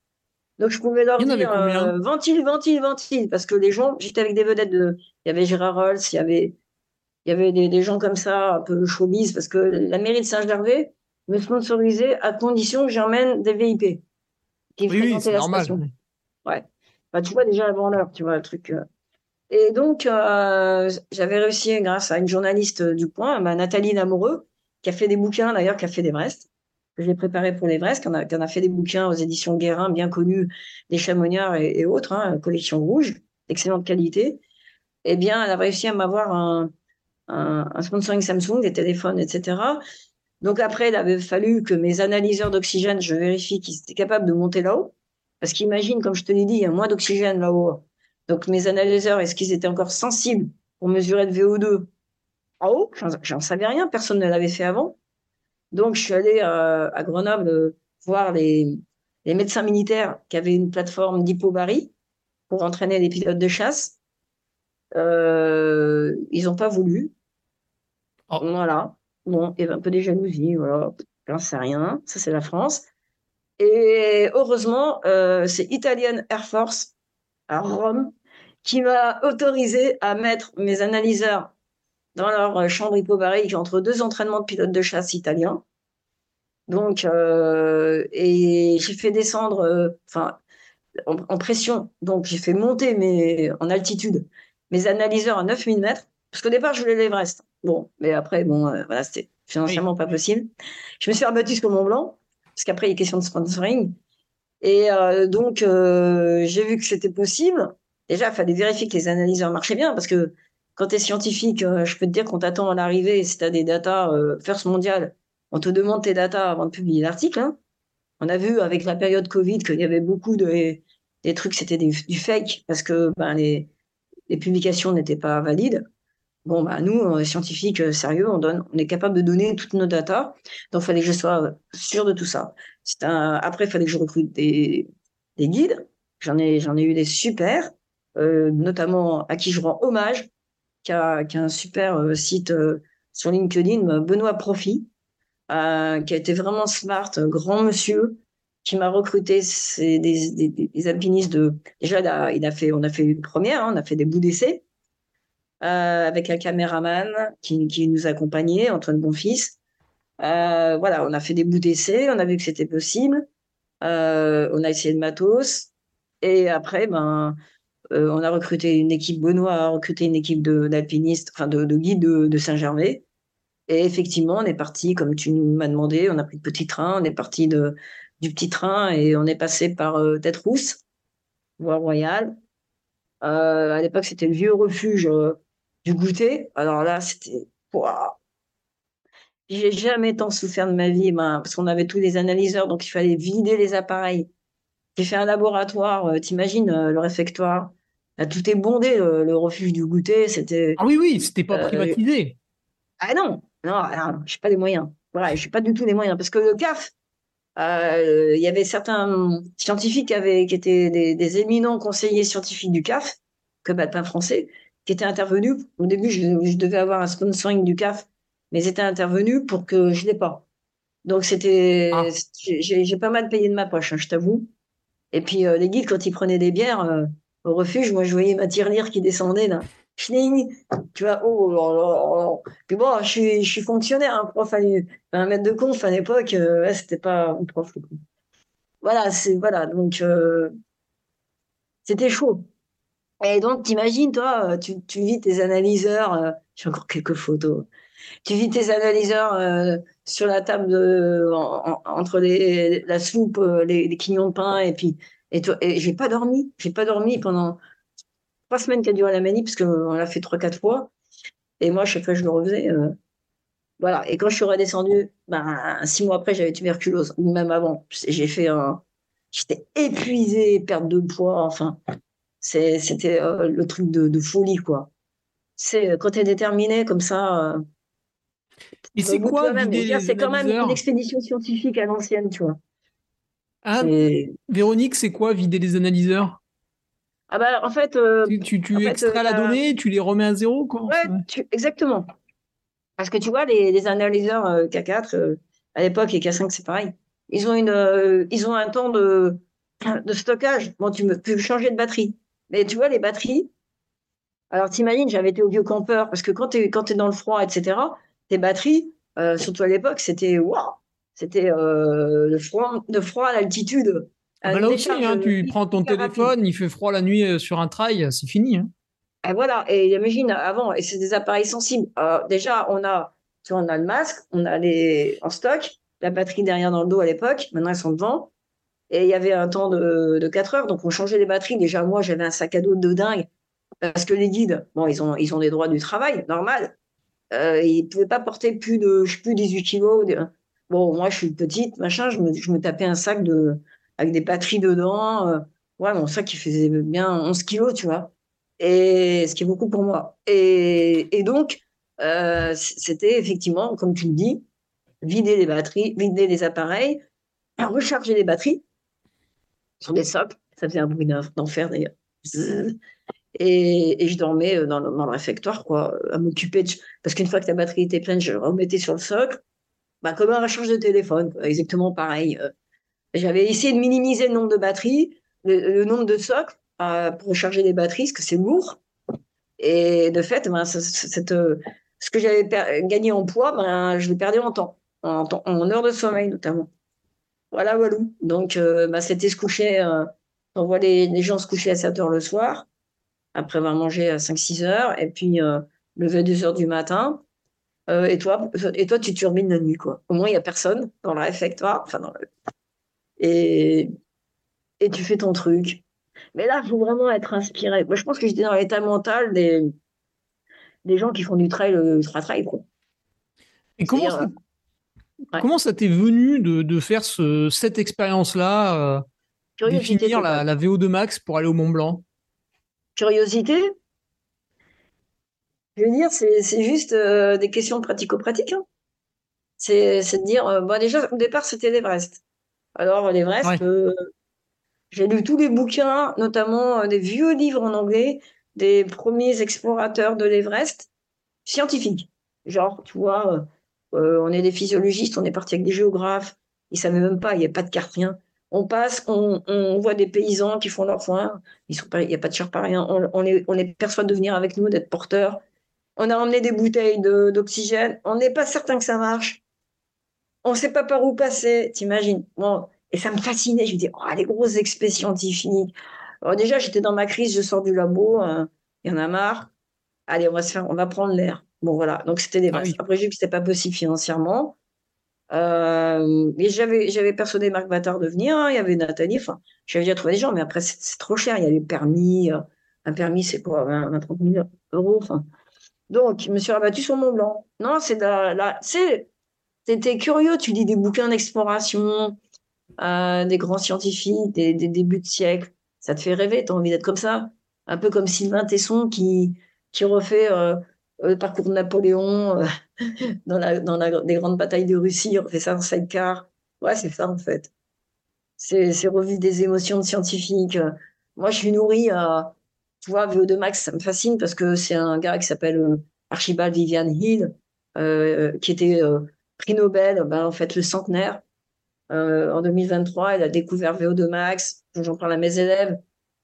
Donc je pouvais leur dire euh, ventile, ventile, ventile, parce que les gens, j'étais avec des vedettes de, il y avait Gérard Rolls, il y avait, il y avait des, des gens comme ça, un peu showbiz, parce que la mairie de Saint-Gervais me sponsorisait à condition que j'emmène des VIP qui oui, oui, la normal. station. Ouais. Bah, tu vois déjà avant l'heure, tu vois le truc. Euh. Et donc euh, j'avais réussi grâce à une journaliste du coin, bah, Nathalie Lamoureux, qui a fait des bouquins d'ailleurs, qui a fait des Brest que j'ai préparé pour l'Everest, qui en a, a fait des bouquins aux éditions Guérin, bien connus, des Chamonniards et, autres, hein, collection rouge, d'excellente qualité, eh bien, elle a réussi à m'avoir un, un, un, sponsoring Samsung, des téléphones, etc. Donc après, il avait fallu que mes analyseurs d'oxygène, je vérifie qu'ils étaient capables de monter là-haut. Parce qu'imagine, comme je te l'ai dit, il y a moins d'oxygène là-haut. Donc mes analyseurs, est-ce qu'ils étaient encore sensibles pour mesurer le VO2 en haut J'en savais rien, personne ne l'avait fait avant. Donc, je suis allée euh, à Grenoble euh, voir les, médecins militaires qui avaient une plateforme d'hypobarie pour entraîner les pilotes de chasse. Euh, ils n'ont pas voulu. Oh. Voilà. Bon, il y avait un peu de jalousie, voilà. J'en sais rien. Ça, c'est la France. Et heureusement, c'est Italian Air Force à Rome qui m'a autorisé à mettre mes analyseurs dans leur euh, chambre hypobarique entre deux entraînements de pilotes de chasse italiens. Donc, euh, et j'ai fait descendre, euh, enfin, en, pression. Donc, j'ai fait monter mes, en altitude mes analyseurs à 9000 mètres. Parce qu'au départ, je voulais l'Everest. Bon, mais après, bon, voilà, c'était financièrement pas possible. Je me suis rabattue sur Mont Blanc, parce qu'après, il y a question de sponsoring. Et donc, j'ai vu que c'était possible. Déjà, il fallait vérifier que les analyseurs marchaient bien, parce que quand tu es scientifique, euh, je peux te dire qu'on t'attend à l'arrivée, si tu as des datas euh, first mondial, on te demande tes datas avant de publier l'article. Hein. On a vu avec la période Covid qu'il y avait beaucoup de des trucs, c'était du fake parce que ben, les, les publications n'étaient pas valides. Bon, bah, nous, euh, scientifiques sérieux, on, donne, on est capable de donner toutes nos datas. Donc, il fallait que je sois sûr de tout ça. Un... Après, il fallait que je recrute des, des guides. J'en ai, j'en ai eu des super, euh, notamment à qui je rends hommage qui a, un super euh, site euh, sur LinkedIn, euh, Benoît Profit, qui a été vraiment smart, grand monsieur, qui m'a recruté. Des, des, alpinistes de déjà il a, fait on a fait une première hein, on a fait des bouts d'essai avec un caméraman qui, qui nous accompagnait Antoine Bonfils. Voilà on a fait des bouts d'essai on a vu que c'était possible. On a essayé de matos. Et après ben euh, on a recruté une équipe, Benoît a recruté une équipe d'alpinistes, enfin de, guides de, Saint-Gervais. Et effectivement, on est parti, comme tu m'as demandé, on a pris le petit train, on est parti du petit train et on est passé par euh, Tête Rousse, voie royale. Euh, à l'époque, c'était le vieux refuge du goûter. Alors là, c'était. J'ai jamais tant souffert de ma vie, ben, parce qu'on avait tous les analyseurs, donc il fallait vider les appareils. J'ai fait un laboratoire, t'imagines le réfectoire tout est bondé, le, refuge du goûter, c'était. Ah oui, oui, c'était pas euh, privatisé. Ah non, non, je n'ai pas les moyens. Voilà, je n'ai pas du tout les moyens. Parce que le CAF, euh, il y avait certains scientifiques qui, avaient, qui étaient des, éminents conseillers scientifiques du CAF, comme Alpin français, qui étaient intervenus. Au début, je, devais avoir un sponsoring du CAF, mais ils étaient intervenus pour que je ne l'ai pas. Donc, c'était. Ah. J'ai pas mal payé de ma poche, hein, je t'avoue. Et puis, euh, les guides, quand ils prenaient des bières, au refuge, moi, je voyais ma tirelire qui descendait là. schling, tu vois, oh là là, Puis bon, je suis, fonctionnaire, un hein, prof, un maître de conf à l'époque, euh, c'était pas un prof. Voilà, c'est, voilà, donc, euh, c'était chaud. Et donc, t'imagines, toi, tu, tu vis tes analyseurs, euh, j'ai encore quelques photos, tu vis tes analyseurs sur la table entre la soupe, les, les, quignons de pain, et puis, et, toi, et j'ai pas dormi, j'ai pas dormi pendant trois semaines qu'a duré la manie, parce qu'on l'a fait trois, quatre fois. Et moi, chaque fois, je le refaisais. Euh, voilà. Et quand je suis redescendue, ben, six mois après, j'avais tuberculose, même avant. J'ai fait un. J'étais épuisée, perte de poids, enfin. C'était euh, le truc de, folie, quoi. C'est euh, quand tu es déterminé comme ça. Et c'est quoi C'est quand même une expédition scientifique à l'ancienne, tu vois. Ah, Véronique, c'est quoi vider les analyseurs? Ah bah, en fait. Euh, tu, tu, extrais la euh, donnée, tu les remets à zéro, quoi. Ouais, exactement. Parce que tu vois, les, les analyseurs euh, K4, à l'époque, et K5, c'est pareil. Ils ont, une, ils ont un temps de, de stockage. Bon, tu peux changer de batterie. Mais tu vois, les batteries. Alors, t'imagines, j'avais été au biocampeur, parce que quand tu es, quand es dans le froid, etc., tes batteries, surtout à l'époque, c'était waouh! C'était le, froid, le froid à l'altitude. Ah bah là aussi, hein, tu prends ton téléphone, il fait froid la nuit euh, sur un trail, c'est fini. Hein. Et voilà, et imagine avant, et c'est des appareils sensibles. déjà, on a, tu vois, on a le masque, on a les en stock, la batterie derrière dans le dos à l'époque, maintenant elles sont devant. Et il y avait un temps de, de 4 heures, donc on changeait les batteries. Déjà, moi, j'avais un sac à dos de dingue, parce que les guides, bon, ils ont, ils ont des droits du travail, normal. Euh, ils ne pouvaient pas porter plus de, plus, 18 kilos. Bon, moi, je suis petite, machin, je me, tapais un sac de, avec des batteries dedans. Euh, ouais, bon, ça qui faisait bien 11 kilos, tu vois. Et ce qui est beaucoup pour moi. Et, et donc, euh, c'était effectivement, comme tu le dis, vider les batteries, vider les appareils, recharger les batteries sur des socles. Ça faisait un bruit d'enfer d'ailleurs. Et, je dormais euh, dans, le réfectoire, quoi, à m'occuper de... Parce qu'une fois que ta batterie était pleine, je remettais sur le socle, bah, comme un recharge de téléphone, exactement pareil. J'avais essayé de minimiser le nombre de batteries, le, nombre de socles euh, pour charger les batteries, parce que c'est lourd. Et de fait, ben, ce que j'avais gagné en poids, ben, je l'ai perdu en temps, en, en heures de sommeil notamment. Voilà, voilà. Donc, euh, ben, c'était se coucher. Euh, on voit les, gens se coucher à 7 heures le soir, après avoir mangé à 5-6 heures, et puis lever à 2 heures du matin. et, toi, et toi, tu turbines la nuit. Quoi. Au moins, il n'y a personne dans le réfectoire, enfin dans le, et, et tu fais ton truc. Mais là, il faut vraiment être inspiré. Moi, je pense que j'étais dans l'état mental des, des gens qui font du trail, ultra trail. Et comment ça, comment ça t'est venu de, de faire ce, cette expérience-là, euh, définir la, la, VO2 max pour aller au Mont Blanc? Curiosité Je veux dire, c'est juste euh, des questions pratico-pratiques. Hein. C'est de dire, euh, bon, déjà, au départ, c'était l'Everest. Alors, l'Everest, euh, j'ai lu tous les bouquins, notamment euh, des vieux livres en anglais, des premiers explorateurs de l'Everest, scientifiques. Genre, tu vois, on est des physiologistes, on est parti avec des géographes, ils ne savaient même pas, il n'y a pas de carte, rien. On passe, on, voit des paysans qui font leur foin, il n'y a pas de par rien, on, persuadé de venir avec nous, d'être porteurs. On a emmené des bouteilles d'oxygène, on n'est pas certain que ça marche on ne sait pas par où passer, t'imagines? Bon, et ça me fascinait. Je me dis, oh, les grosses expés scientifiques. Alors déjà, j'étais dans ma crise, je sors du labo, hein. il y en a marre. Allez, on va se faire, on va prendre l'air. Bon, voilà. Donc, c'était des ah Après, j'ai vu que c'était pas possible financièrement. Euh, mais j'avais, j'avais persuadé Marc Battard de venir. Hein. il y avait Nathalie. Enfin, j'avais déjà trouvé des gens, mais après, c'est, trop cher. Il y a les permis. Euh, un permis, c'est quoi 20, 30 000 euros. Enfin, donc, je me suis rabattu sur Mont Blanc. Non, c'est là, c'est T'étais curieux, tu lis des bouquins d'exploration, euh, des grands scientifiques, des, débuts de siècle. Ça te fait rêver, tu as envie d'être comme ça. Un peu comme Sylvain Tesson qui, qui refait euh, le parcours de Napoléon euh, dans, la, dans la, les grandes batailles de Russie, il refait ça en sidecar. Ouais, c'est ça en fait. C'est revivre des émotions de scientifiques. Moi, je suis nourrie à. Tu vois, VO2 Max, ça me fascine parce que c'est un gars qui s'appelle Archibald Vivian Hill, qui était prix Nobel, ben, en fait, le centenaire. Euh, en 2023, elle a découvert VO2 Max. J'en parle à mes élèves,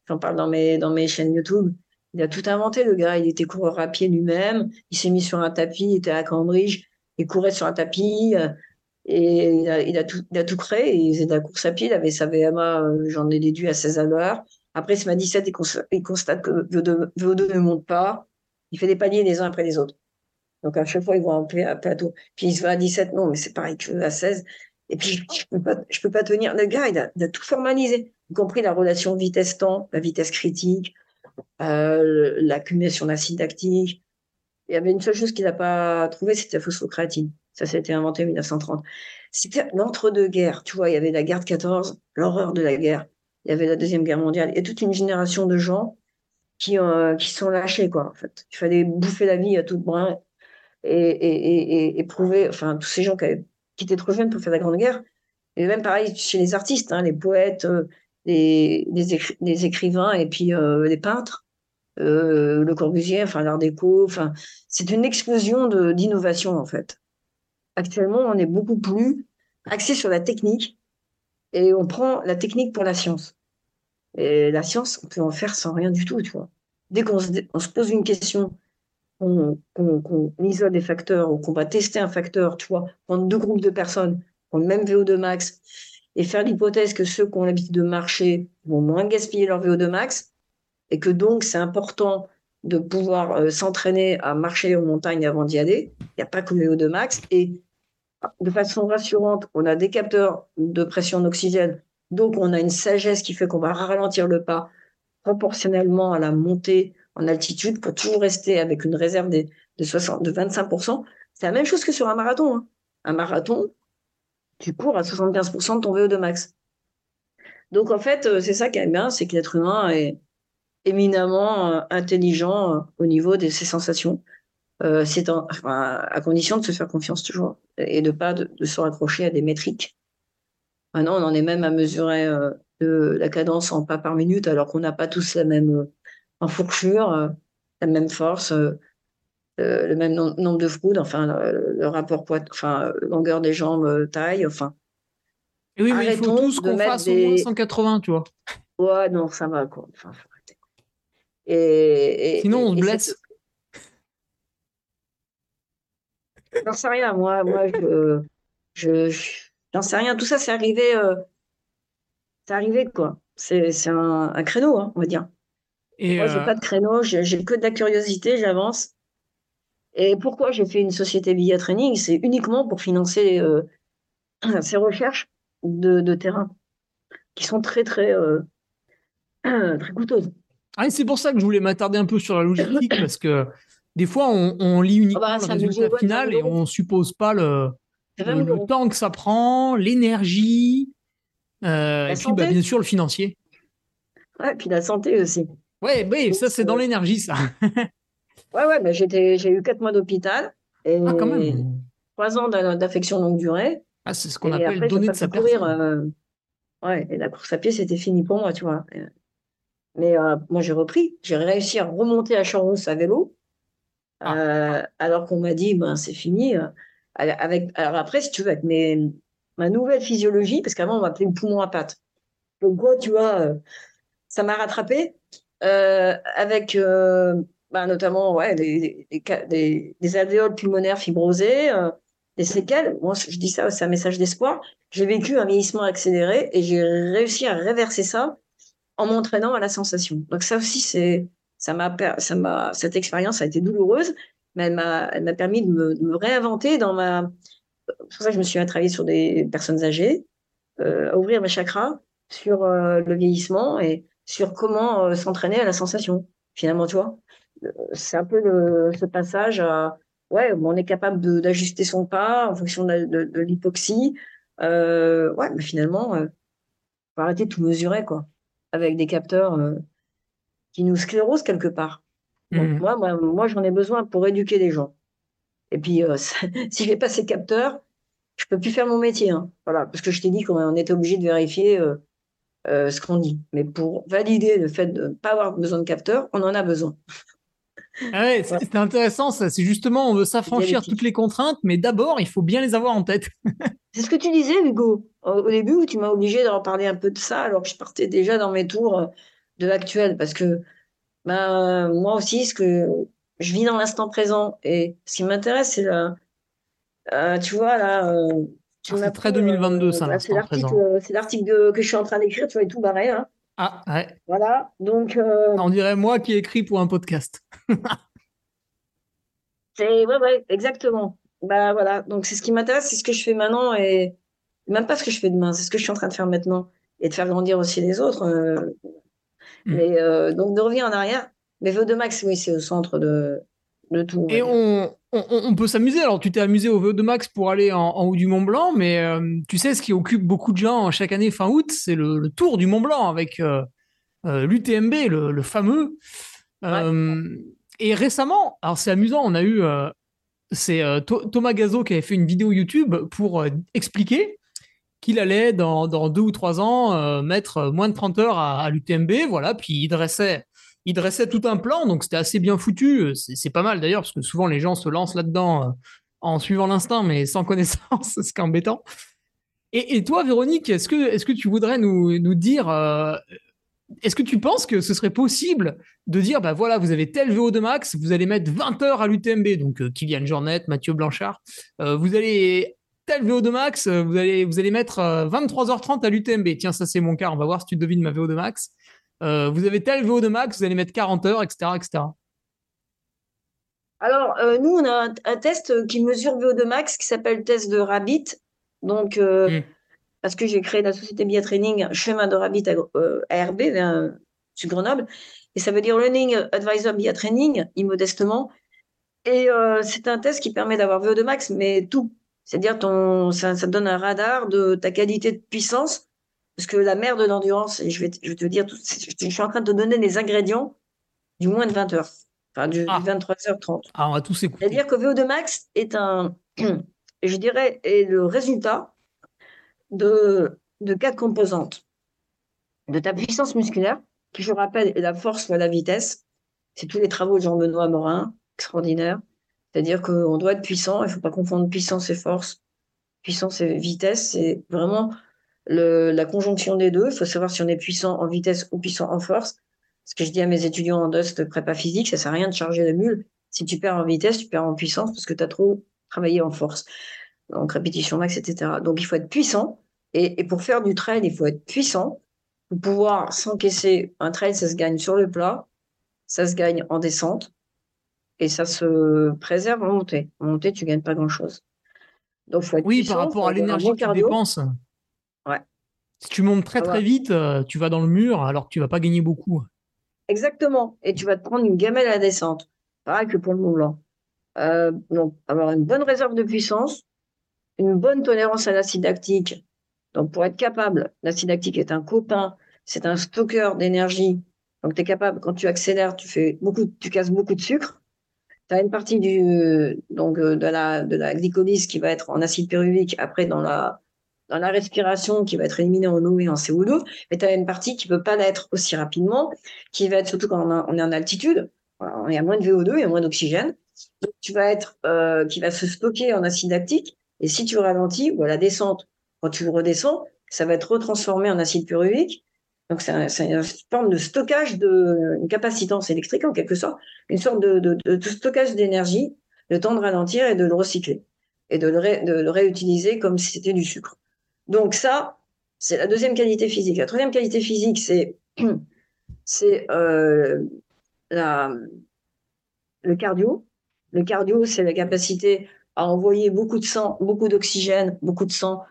j'en parle dans mes, dans mes chaînes YouTube. Il a tout inventé, le gars. Il était coureur à pied lui-même. Il s'est mis sur un tapis. Il était à Cambridge. Il courait sur un tapis. Euh, et il a, tout, il a créé. Il faisait de la course à pied. Il avait sa VMA, euh, j'en ai déduit à 16 à l'heure. Après, il m'a 17, il constate, que VO2, ne monte pas. Il fait des paniers les uns après les autres. Donc, à chaque fois, il voit un plateau. Puis, il se va à 17. Non, mais c'est pareil que à 16. Et puis, je je peux pas tenir. Le gars, il a, il a tout formalisé, y compris la relation vitesse-temps, la vitesse critique, euh, l'accumulation d'acide lactique. Il y avait une seule chose qu'il n'a pas trouvé, c'était la phosphocréatine. Ça, ça a été inventé en 1930. C'était l'entre-deux-guerres. Tu vois, il y avait la guerre de 14, l'horreur de la guerre. Il y avait la Deuxième Guerre mondiale. Et toute une génération de gens qui, euh, qui sont lâchés, quoi, en fait. Il fallait bouffer la vie à tout brin et, et, et, prouver, enfin, tous ces gens qui, étaient trop jeunes pour faire la Grande Guerre. Et même pareil chez les artistes, hein, les poètes, les, écrivains et puis euh, les peintres. Euh, le Corbusier, enfin l'art déco, enfin c'est une explosion d'innovation en fait. Actuellement, on est beaucoup plus axé sur la technique et on prend la technique pour la science. Et la science, on peut en faire sans rien du tout, tu vois. Dès qu'on se, on se pose une question, qu'on isole des facteurs ou qu'on va tester un facteur, tu vois, prendre deux groupes de personnes, prendre le même VO2 max et faire l'hypothèse que ceux qui ont l'habitude de marcher vont moins gaspiller leur VO2 max et que donc c'est important de pouvoir euh, s'entraîner à marcher en montagne avant d'y aller. Il n'y a pas que le VO2 max. Et de façon rassurante, on a des capteurs de pression d'oxygène. Donc, on a une sagesse qui fait qu'on va ralentir le pas proportionnellement à la montée en altitude pour toujours rester avec une réserve de, de, 60, de 25%. C'est la même chose que sur un marathon. Hein. Un marathon, tu cours à 75% de ton VO2 max. Donc en fait, euh, c'est ça qui est bien, c'est que l'être humain est éminemment euh, intelligent euh, au niveau de ses sensations. c'est à condition de se faire confiance toujours et de pas de, se raccrocher à des métriques. Maintenant, on en est même à mesurer la cadence en pas par minute, alors qu'on n'a pas tous la même enfourchure, la même force, euh, le même nombre de fraudes, enfin le, rapport poids, enfin longueur des jambes, euh, taille, enfin. oui, mais il faut tous qu'on fasse au moins 180, tu vois. Ouais, non, ça va quoi. Enfin, et, Sinon, on se blesse. J'en sais rien, moi, moi, je, je, j'en sais rien. Tout ça, c'est arrivé, euh, c'est arrivé quoi. C'est, c'est un, un, créneau, hein, on va dire. Et moi, j'ai pas de créneau, j'ai que de la curiosité, j'avance. Et pourquoi j'ai fait une société Via Training C'est uniquement pour financer euh, ces recherches de, terrain qui sont très, très, euh, très coûteuses. Ah, c'est pour ça que je voulais m'attarder un peu sur la logistique parce que des fois, on, lit uniquement ah bah, le résultat final et on suppose pas le, le, temps que ça prend, l'énergie, euh, et puis bah, bien sûr le financier. Ouais, et puis la santé aussi. Ouais, oui, ça c'est dans l'énergie, ça. Ouais, ouais, ben j'étais, j'ai eu quatre mois d'hôpital et ah, quand même. trois ans d'affection longue durée. Ah, c'est ce qu'on appelle après, donner de sa courir, euh, ouais, et la course à pied, c'était fini pour moi, tu vois. Mais euh, moi, j'ai repris. J'ai réussi à remonter à champs à vélo, ah. euh, alors qu'on m'a dit, ben, c'est fini. Avec, alors après, si tu veux, avec mes, ma nouvelle physiologie, parce qu'avant, on m'appelait le poumon à pattes. Donc, quoi, tu vois, ça m'a rattrapé. avec bah, notamment ouais, des, des, alvéoles pulmonaires fibrosées, euh, des séquelles. Moi, je dis ça, c'est un message d'espoir. J'ai vécu un vieillissement accéléré et j'ai réussi à réverser ça en m'entraînant à la sensation. Donc ça aussi, c'est ça m'a ça m'a cette expérience a été douloureuse, mais elle m'a elle m'a permis de me, réinventer dans ma. C'est pour ça que je me suis à sur des personnes âgées, euh, à ouvrir mes chakras sur euh, le vieillissement et sur comment s'entraîner à la sensation. Finalement, tu vois c'est un peu le, ce passage à, ouais, on est capable d'ajuster son pas en fonction de, l'hypoxie. Euh, ouais, mais finalement, euh, faut arrêter de tout mesurer, quoi, avec des capteurs euh, qui nous sclérosent quelque part. Donc, mmh. moi, moi, moi j'en ai besoin pour éduquer les gens. Et puis, euh, si j'ai pas ces capteurs, je peux plus faire mon métier. Hein. Voilà, parce que je t'ai dit qu'on était obligé de vérifier ce qu'on dit. Mais pour valider le fait de ne pas avoir besoin de capteurs, on en a besoin. Ah ouais, c'est intéressant ça. C'est justement, on veut s'affranchir toutes les contraintes, mais d'abord, il faut bien les avoir en tête. c'est ce que tu disais, Hugo, au début où tu m'as obligé d'en parler un peu de ça, alors que je partais déjà dans mes tours euh, de l'actuel, parce que ben, moi aussi, ce que je vis dans l'instant présent. Et ce qui m'intéresse, c'est la, euh, tu vois, là, euh, ah, très 2022, ça. C'est l'article, c'est l'article que je suis en train d'écrire, tu vois, et tout barré. Hein. Ah, ouais. Voilà, donc. Euh, On dirait moi qui écris pour un podcast. c'est, ouais, ouais, exactement. Bah voilà, donc c'est ce qui m'intéresse, c'est ce que je fais maintenant et même pas ce que je fais demain, c'est ce que je suis en train de faire maintenant et de faire grandir aussi les autres. Hmm. Mais donc de revenir en arrière, mais VO2 Max, oui, c'est au centre de, tout. Et on, on, peut s'amuser. Alors, tu t'es amusé au VO2 Max pour aller en, haut du Mont Blanc, mais euh, tu sais, ce qui occupe beaucoup de gens chaque année fin août, c'est le, tour du Mont Blanc avec euh, euh, l'UTMB, le, fameux. Et récemment, alors c'est amusant, on a eu. c'est Thomas Gazo qui avait fait une vidéo YouTube pour expliquer qu'il allait, dans, deux ou trois ans, mettre moins de 30 heures à, à l'UTMB. Voilà, puis il dressait il dressait tout un plan, donc c'était assez bien foutu. C'est pas mal d'ailleurs, parce que souvent les gens se lancent là-dedans euh, en suivant l'instinct, mais sans connaissance, c'est embêtant. Et, et, toi, Véronique, est-ce que, est que tu voudrais nous, nous dire, euh, est-ce que tu penses que ce serait possible de dire, bah voilà, vous avez tel VO de max, vous allez mettre 20 heures à l'UTMB, donc euh, Kylian Jornet, Mathieu Blanchard, vous allez tel VO de max, vous allez, vous allez mettre 23h30 à l'UTMB. Tiens, ça c'est mon cas, on va voir si tu devines ma VO de max. Euh, vous avez tel VO de max, vous allez mettre 40 heures, etc. etc. Alors, euh, nous, on a un, test qui mesure VO2 max qui s'appelle le test de Rabbit. Donc, euh, hmm. parce que j'ai créé la société Biatraining, chemin de Rabbit ARB, sur Grenoble. Et ça veut dire Learning Advisor Biatraining, immodestement. Et c'est un test qui permet d'avoir VO2 max, mais tout. C'est-à-dire, ton, ça, ça donne un radar de ta qualité de puissance parce que la merde d'endurance, et je vais, je vais te dire, je suis en train de te donner les ingrédients du moins de 20 heures, enfin du, 23h30. Ah. ah, on va tous écouter. C'est-à-dire que VO2 max est un, je dirais, est le résultat de, de quatre composantes. De ta puissance musculaire, qui, je rappelle, est la force fois la vitesse. C'est tous les travaux de Jean-Benoît Morin, extraordinaire. C'est-à-dire qu'on doit être puissant, il ne faut pas confondre puissance et force. Puissance et vitesse, c'est vraiment la conjonction des deux. Il faut savoir si on est puissant en vitesse ou puissant en force. Ce que je dis à mes étudiants en DOST prépa physique, ça sert à rien de charger la mule. Si tu perds en vitesse, tu perds en puissance parce que tu as trop travaillé en force. Donc répétition max, etc. Donc il faut être puissant. Et, pour faire du trail, il faut être puissant. Pour pouvoir s'encaisser, un trail, ça se gagne sur le plat, ça se gagne en descente et ça se préserve en montée. En montée, tu gagnes pas grand-chose. Donc, faut être oui, par rapport à l'énergie que tu dépenses. Si tu montes très très vite, euh, tu vas dans le mur alors que tu vas pas gagner beaucoup. Exactement. Et tu vas te prendre une gamelle à descente. Pareil que pour le Mont Blanc. Euh, donc, avoir une bonne réserve de puissance, une bonne tolérance à l'acide lactique. Donc, pour être capable, l'acide lactique est un copain, c'est un stockeur d'énergie. Donc, tu es capable, quand tu accélères, tu fais beaucoup, tu casses beaucoup de sucre. Tu as une partie du, donc, euh, de la, de la glycolyse qui va être en acide pyruvique, après dans la, dans la respiration qui va être éliminée en eau et en CO2, mais tu as une partie qui peut pas l'être aussi rapidement, qui va être surtout quand on, est en altitude, il y a moins de VO2, il y a moins d'oxygène, tu vas être, euh, qui va se stocker en acide lactique, et si tu ralentis, ou à la descente, quand tu redescends, ça va être retransformé en acide pyruvique, donc c'est une forme de stockage de, une capacitance électrique en quelque sorte, une sorte de, de, stockage d'énergie, le temps de ralentir et de le recycler, et de le, de le réutiliser comme si c'était du sucre. Donc ça, c'est la deuxième qualité physique. La troisième qualité physique, c'est euh, le cardio. Le cardio, c'est la capacité à envoyer beaucoup de sang, beaucoup d'oxygène, beaucoup de sang,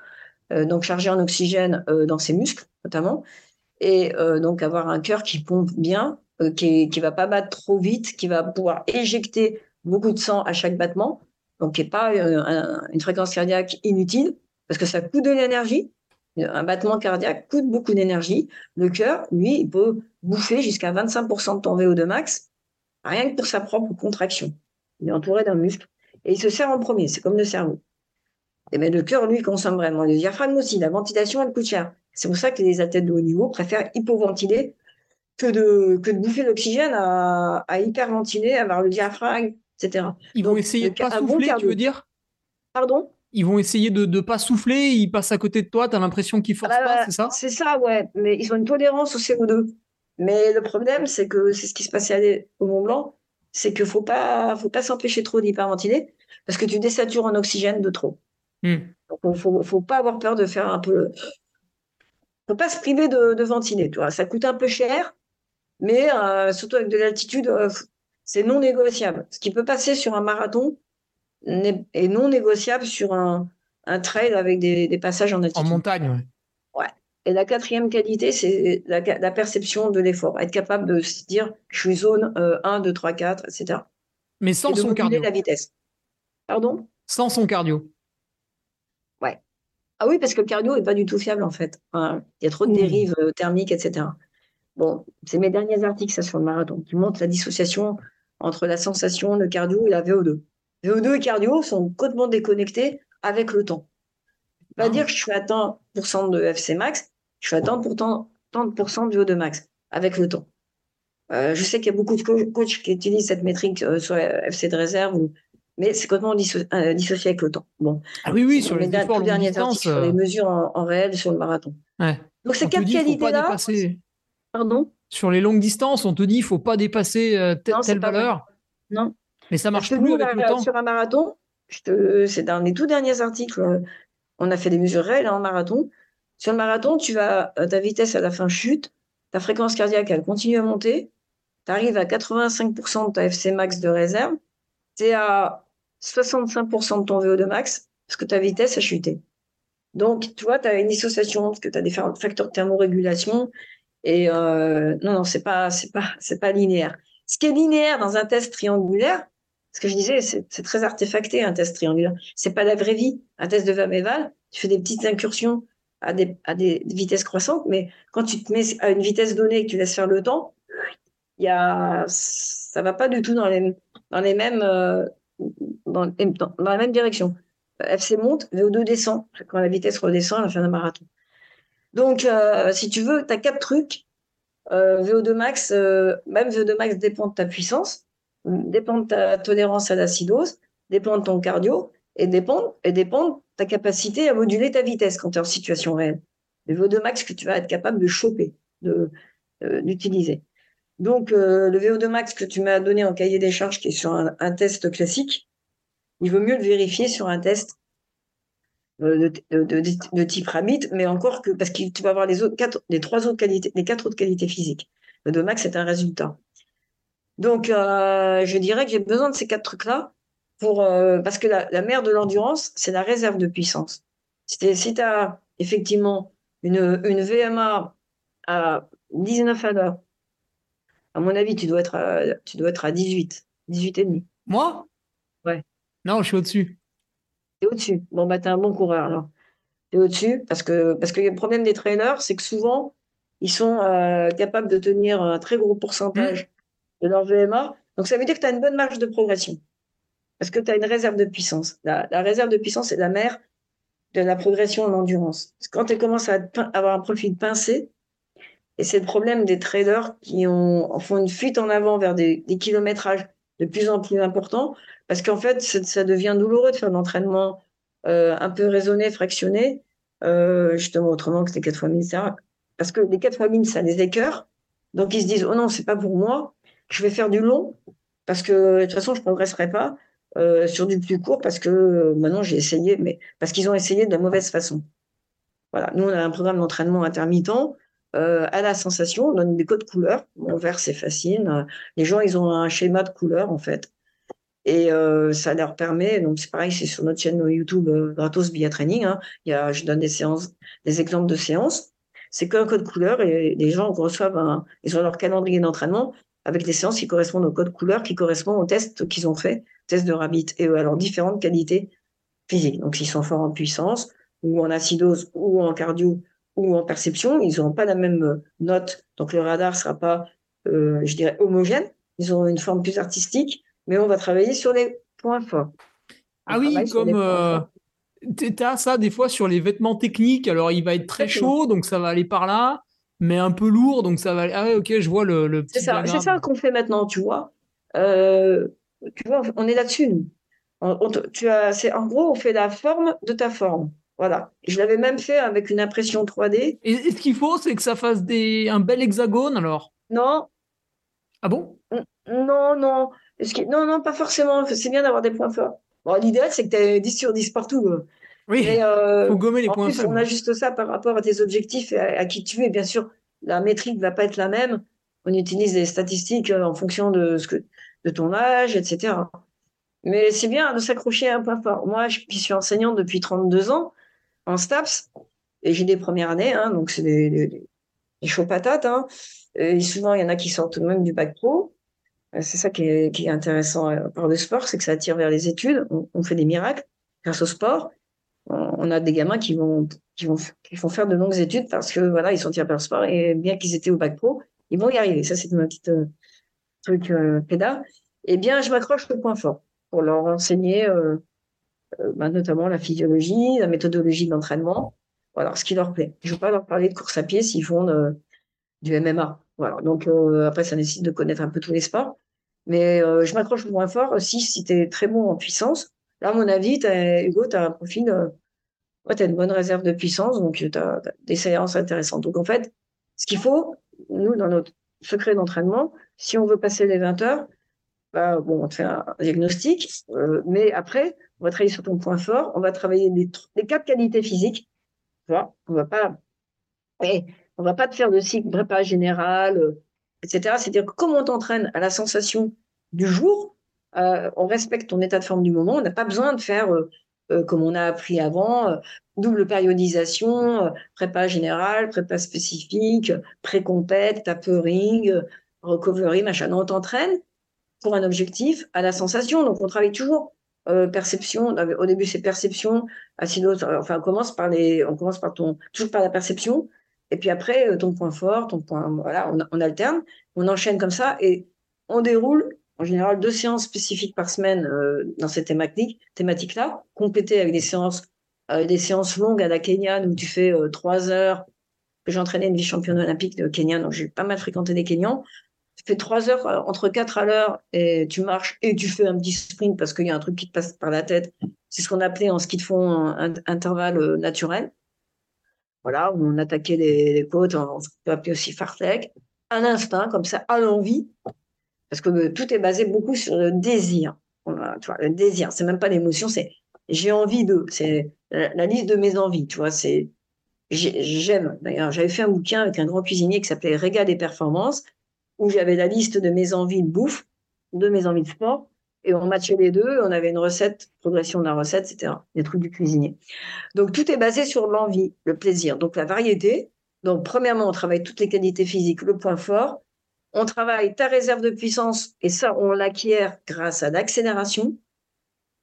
euh, donc chargé en oxygène euh, dans ses muscles notamment, et donc avoir un cœur qui pompe bien, qui ne va pas battre trop vite, qui va pouvoir éjecter beaucoup de sang à chaque battement, donc qui n'est pas une fréquence cardiaque inutile, parce que ça coûte de l'énergie. Un battement cardiaque coûte beaucoup d'énergie. Le cœur, lui, il peut bouffer jusqu'à 25% de ton VO2 max, rien que pour sa propre contraction. Il est entouré d'un muscle. Et il se sert en premier, c'est comme le cerveau. Et mais le cœur, lui, consomme vraiment. Le diaphragme aussi, la ventilation, elle coûte cher. C'est pour ça que les athlètes de haut niveau préfèrent hypoventiler que de, que de bouffer l'oxygène à, à hyperventiler, avoir le diaphragme, etc. Ils vont essayer de pas souffler, tu veux dire? Pardon? Ils vont essayer de ne pas souffler, ils passent à côté de toi, tu as l'impression qu'ils forcent ah bah, pas, c'est ça? C'est ça, ouais. Mais ils ont une tolérance au CO2. Mais le problème, c'est que c'est ce qui se passait au Mont Blanc, c'est qu'il faut pas, faut pas s'empêcher trop d'hyperventiler parce que tu désatures en oxygène de trop. Hmm. Donc, il faut, faut pas avoir peur de faire un peu. Faut pas se priver de, ventiler. Tu vois. Ça coûte un peu cher, mais euh, surtout avec de l'altitude, euh, c'est non négociable. Ce qui peut passer sur un marathon est non négociable sur un, un trail avec des, passages en altitude. En montagne, oui. Ouais. Et la quatrième qualité, c'est la, perception de l'effort. Être capable de se dire, je suis zone 1, 2, 3, 4, etc. Mais sans son cardio. la vitesse. Pardon? Sans son cardio. Ouais. Ah oui, parce que le cardio n'est pas du tout fiable, en fait. il y a trop de dérives euh, thermiques, etc. Bon, c'est mes derniers articles, ça, sur le marathon, qui montrent la dissociation entre la sensation, le cardio et la VO2. VO2 et cardio sont complètement déconnectés avec le temps. Pas ah. dire que je suis à tant de FC max, je suis à tant, tant de VO2 max avec le temps. Euh, je sais qu'il y a beaucoup de coachs qui utilisent cette métrique euh, sur FC de réserve, mais c'est complètement euh, dissocié avec le temps. Bon. Ah oui, oui, sur les, derniers sur les mesures en, réel sur le marathon. Donc ces quatre qualités-là. Pardon? Sur les longues distances, on te dit qu'il ne faut pas dépasser telle valeur. Non. Mais ça marche plus avec le temps. Sur un marathon, c'est dans les tout derniers articles, on a fait des mesures réelles en marathon. Sur le marathon, tu vas, ta vitesse à la fin chute, ta fréquence cardiaque, elle continue à monter, tu arrives à 85% de ta FC max de réserve, tu es à 65% de ton VO2 max, parce que ta vitesse a chuté. Donc, tu vois, tu as une dissociation, parce que tu as des facteurs de thermorégulation, et euh, non, non, c'est pas, c'est pas, c'est pas linéaire. Ce qui est linéaire dans un test triangulaire, ce que je disais, c'est très artefacté un test triangulaire. C'est pas la vraie vie. Un test de Van Eval, tu fais des petites incursions à des, à des vitesses croissantes, mais quand tu te mets à une vitesse donnée et que tu laisses faire le temps, il y a, ça va pas du tout dans les, dans les mêmes, euh, dans, dans, la même direction. FC monte, VO2 descend quand la vitesse redescend à la fin d'un marathon. Donc, euh, si tu veux, tu as quatre trucs. Euh, VO2 max, même VO2 max dépend de ta puissance dépend de ta tolérance à l'acidose, dépend de ton cardio et dépend, et dépend de ta capacité à moduler ta vitesse quand tu es en situation réelle. Le VO2 max que tu vas être capable de choper, de, euh, d'utiliser. Donc, euh, le VO2 max que tu m'as donné en cahier des charges, qui est sur un, test classique, il vaut mieux le vérifier sur un test euh, de, type RAMIT, mais encore que parce que tu vas avoir les autres quatre, les trois autres qualités, les quatre autres qualités physiques. Le VO2 max c'est un résultat. Donc, euh, je dirais que j'ai besoin de ces quatre trucs-là pour euh, parce que la, mère de l'endurance, c'est la réserve de puissance. Si tu as effectivement une, une VMA à 19 à l'heure, à mon avis, tu dois être à, tu dois être à 18, 18 et demi. Moi? Ouais. Non, je suis au-dessus. Tu es au-dessus. Bon, bah, tu es un bon coureur alors. Tu es au-dessus parce que, parce que le problème des trailers, c'est que souvent, ils sont euh, capables de tenir un très gros pourcentage de leur VMA. Donc, ça veut dire que tu as une bonne marge de progression. Parce que tu as une réserve de puissance. La, réserve de puissance, c'est la mère de la progression en endurance. Quand tu commences à avoir un profil pincé, et c'est le problème des traders qui ont, font une fuite en avant vers des, kilométrages de plus en plus importants, parce qu'en fait, ça devient douloureux de faire l'entraînement euh, un peu raisonné, fractionné, euh, justement autrement que les 4 fois 1000, parce que les 4 fois 1000, ça les écœure. Donc ils se disent, oh non, c'est pas pour moi je vais faire du long parce que de toute façon, je progresserai pas euh, sur du plus court parce que euh, maintenant j'ai essayé, mais parce qu'ils ont essayé de la mauvaise façon. Voilà, nous on a un programme d'entraînement intermittent euh, à la sensation, on donne des codes couleurs. Mon vert c'est facile. Les gens ils ont un schéma de couleurs en fait. Et ça leur permet, donc c'est pareil, c'est sur notre chaîne YouTube Gratos Bia Training. Hein. Y a, je donne des séances, des exemples de séances. C'est qu'un code couleur et les gens reçoivent un, ils ont leur calendrier d'entraînement avec des séances qui correspondent au code couleur, qui correspondent aux tests qu'ils ont fait, tests de Rabbit, et à leurs différentes qualités physiques. Donc, s'ils sont forts en puissance, ou en acidose, ou en cardio, ou en perception, ils n'auront pas la même euh, note. Donc, le radar sera pas, euh, je dirais, homogène. Ils auront une forme plus artistique, mais on va travailler sur les points forts. ah oui, comme euh, tu as ça des fois sur les vêtements techniques. Alors, il va être très chaud, donc ça va aller par là mais un peu lourd, donc ça va. Ah ouais, ok, je vois le. le c'est ça, c'est ça qu'on fait maintenant, tu vois. Euh, tu vois, on est là-dessus, nous. tu as, c'est en gros, on fait la forme de ta forme. Voilà. Je l'avais même fait avec une impression 3D. Et, ce qu'il faut, c'est que ça fasse des, un bel hexagone, alors? Non. Ah bon? Non, non. Non, non, pas forcément. C'est bien d'avoir des points forts. Bon, l'idéal, c'est que tu aies 10 sur 10 partout. Oui, euh, faut gommer les en points plus, On ajuste ça par rapport à tes objectifs et à, qui tu es. Bien sûr, la métrique ne va pas être la même. On utilise des statistiques euh, en fonction de, ce que, de ton âge, etc. Mais c'est bien de s'accrocher à un point fort. Moi, je suis enseignante depuis 32 ans en STAPS et j'ai des premières années, hein, donc c'est des, des, chauds patates. Hein. Et souvent, il y en a qui sortent même du bac pro. C'est ça qui est, qui est, intéressant euh, par le sport, c'est que ça attire vers les études. On, on fait des miracles grâce au sport on a des gamins qui vont, qui vont, qui vont faire de longues études parce que voilà, ils sont tirés par sport et bien qu'ils étaient au bac pro, ils vont y arriver. Ça, c'est un petit euh, truc euh, pédale. Eh bien, je m'accroche au point fort pour leur enseigner euh, euh, bah, notamment la physiologie, la méthodologie d'entraînement, voilà, ce qui leur plaît. Je ne veux pas leur parler de course à pied s'ils font du MMA. Voilà. Donc après, ça nécessite de connaître un peu tous les sports. Mais je m'accroche au point fort aussi si tu es très bon en puissance. Là, à mon avis, Hugo, tu as un profil tu as une bonne réserve de puissance, donc tu as, des séances intéressantes. Donc en fait, ce qu'il faut, nous, dans notre secret d'entraînement, si on veut passer les 20 heures, bah, bon, on te fait un diagnostic, euh, mais après, on va travailler sur ton point fort, on va travailler les, quatre qualités physiques. On va pas, on va pas te faire de cycle prépa général, euh, etc. C'est-à-dire que comme on t'entraîne à la sensation du jour, euh, on respecte ton état de forme du moment. On n'a pas besoin de faire euh, euh, comme on a appris avant, euh, double périodisation, euh, prépa générale, prépa spécifique, pré-compète, tapering, recovery, machin. On t'entraîne pour un objectif à la sensation. Donc, on travaille toujours perception. Au début, c'est perception. enfin, on commence par les, on commence par ton, toujours par la perception. Et puis après, ton point fort, ton point, voilà, on alterne, on enchaîne comme ça et on déroule en général deux séances spécifiques par semaine euh, dans cette thématique, thématique-là, complétées avec des séances, euh, des séances longues à la Kenya où tu fais euh, trois heures. J'ai entraîné une vice-championne olympique de Kenya, donc j'ai pas mal fréquenté des Kenyans. Tu fais trois heures entre quatre à l'heure et tu marches et tu fais un petit sprint parce qu'il y a un truc qui te passe par la tête. C'est ce qu'on appelait en ski de fond un, intervalle naturel. Voilà, où on attaquait les, côtes, on peut appeler aussi fartlek. Un instinct, comme ça, à l'envie, parce que tout est basé beaucoup sur le désir. Le désir, c'est même pas l'émotion, c'est j'ai envie de. C'est la, liste de mes envies, tu vois. C'est j'aime. D'ailleurs, j'avais fait un bouquin avec un grand cuisinier qui s'appelait Régal des performances, où j'avais la liste de mes envies de bouffe, de mes envies de sport, et on matchait les deux. On avait une recette, progression de la recette, etc. Des trucs du cuisinier. Donc tout est basé sur l'envie, le plaisir. Donc la variété. Donc premièrement, on travaille toutes les qualités physiques, le point fort on travaille ta réserve de puissance et ça, on l'acquiert grâce à l'accélération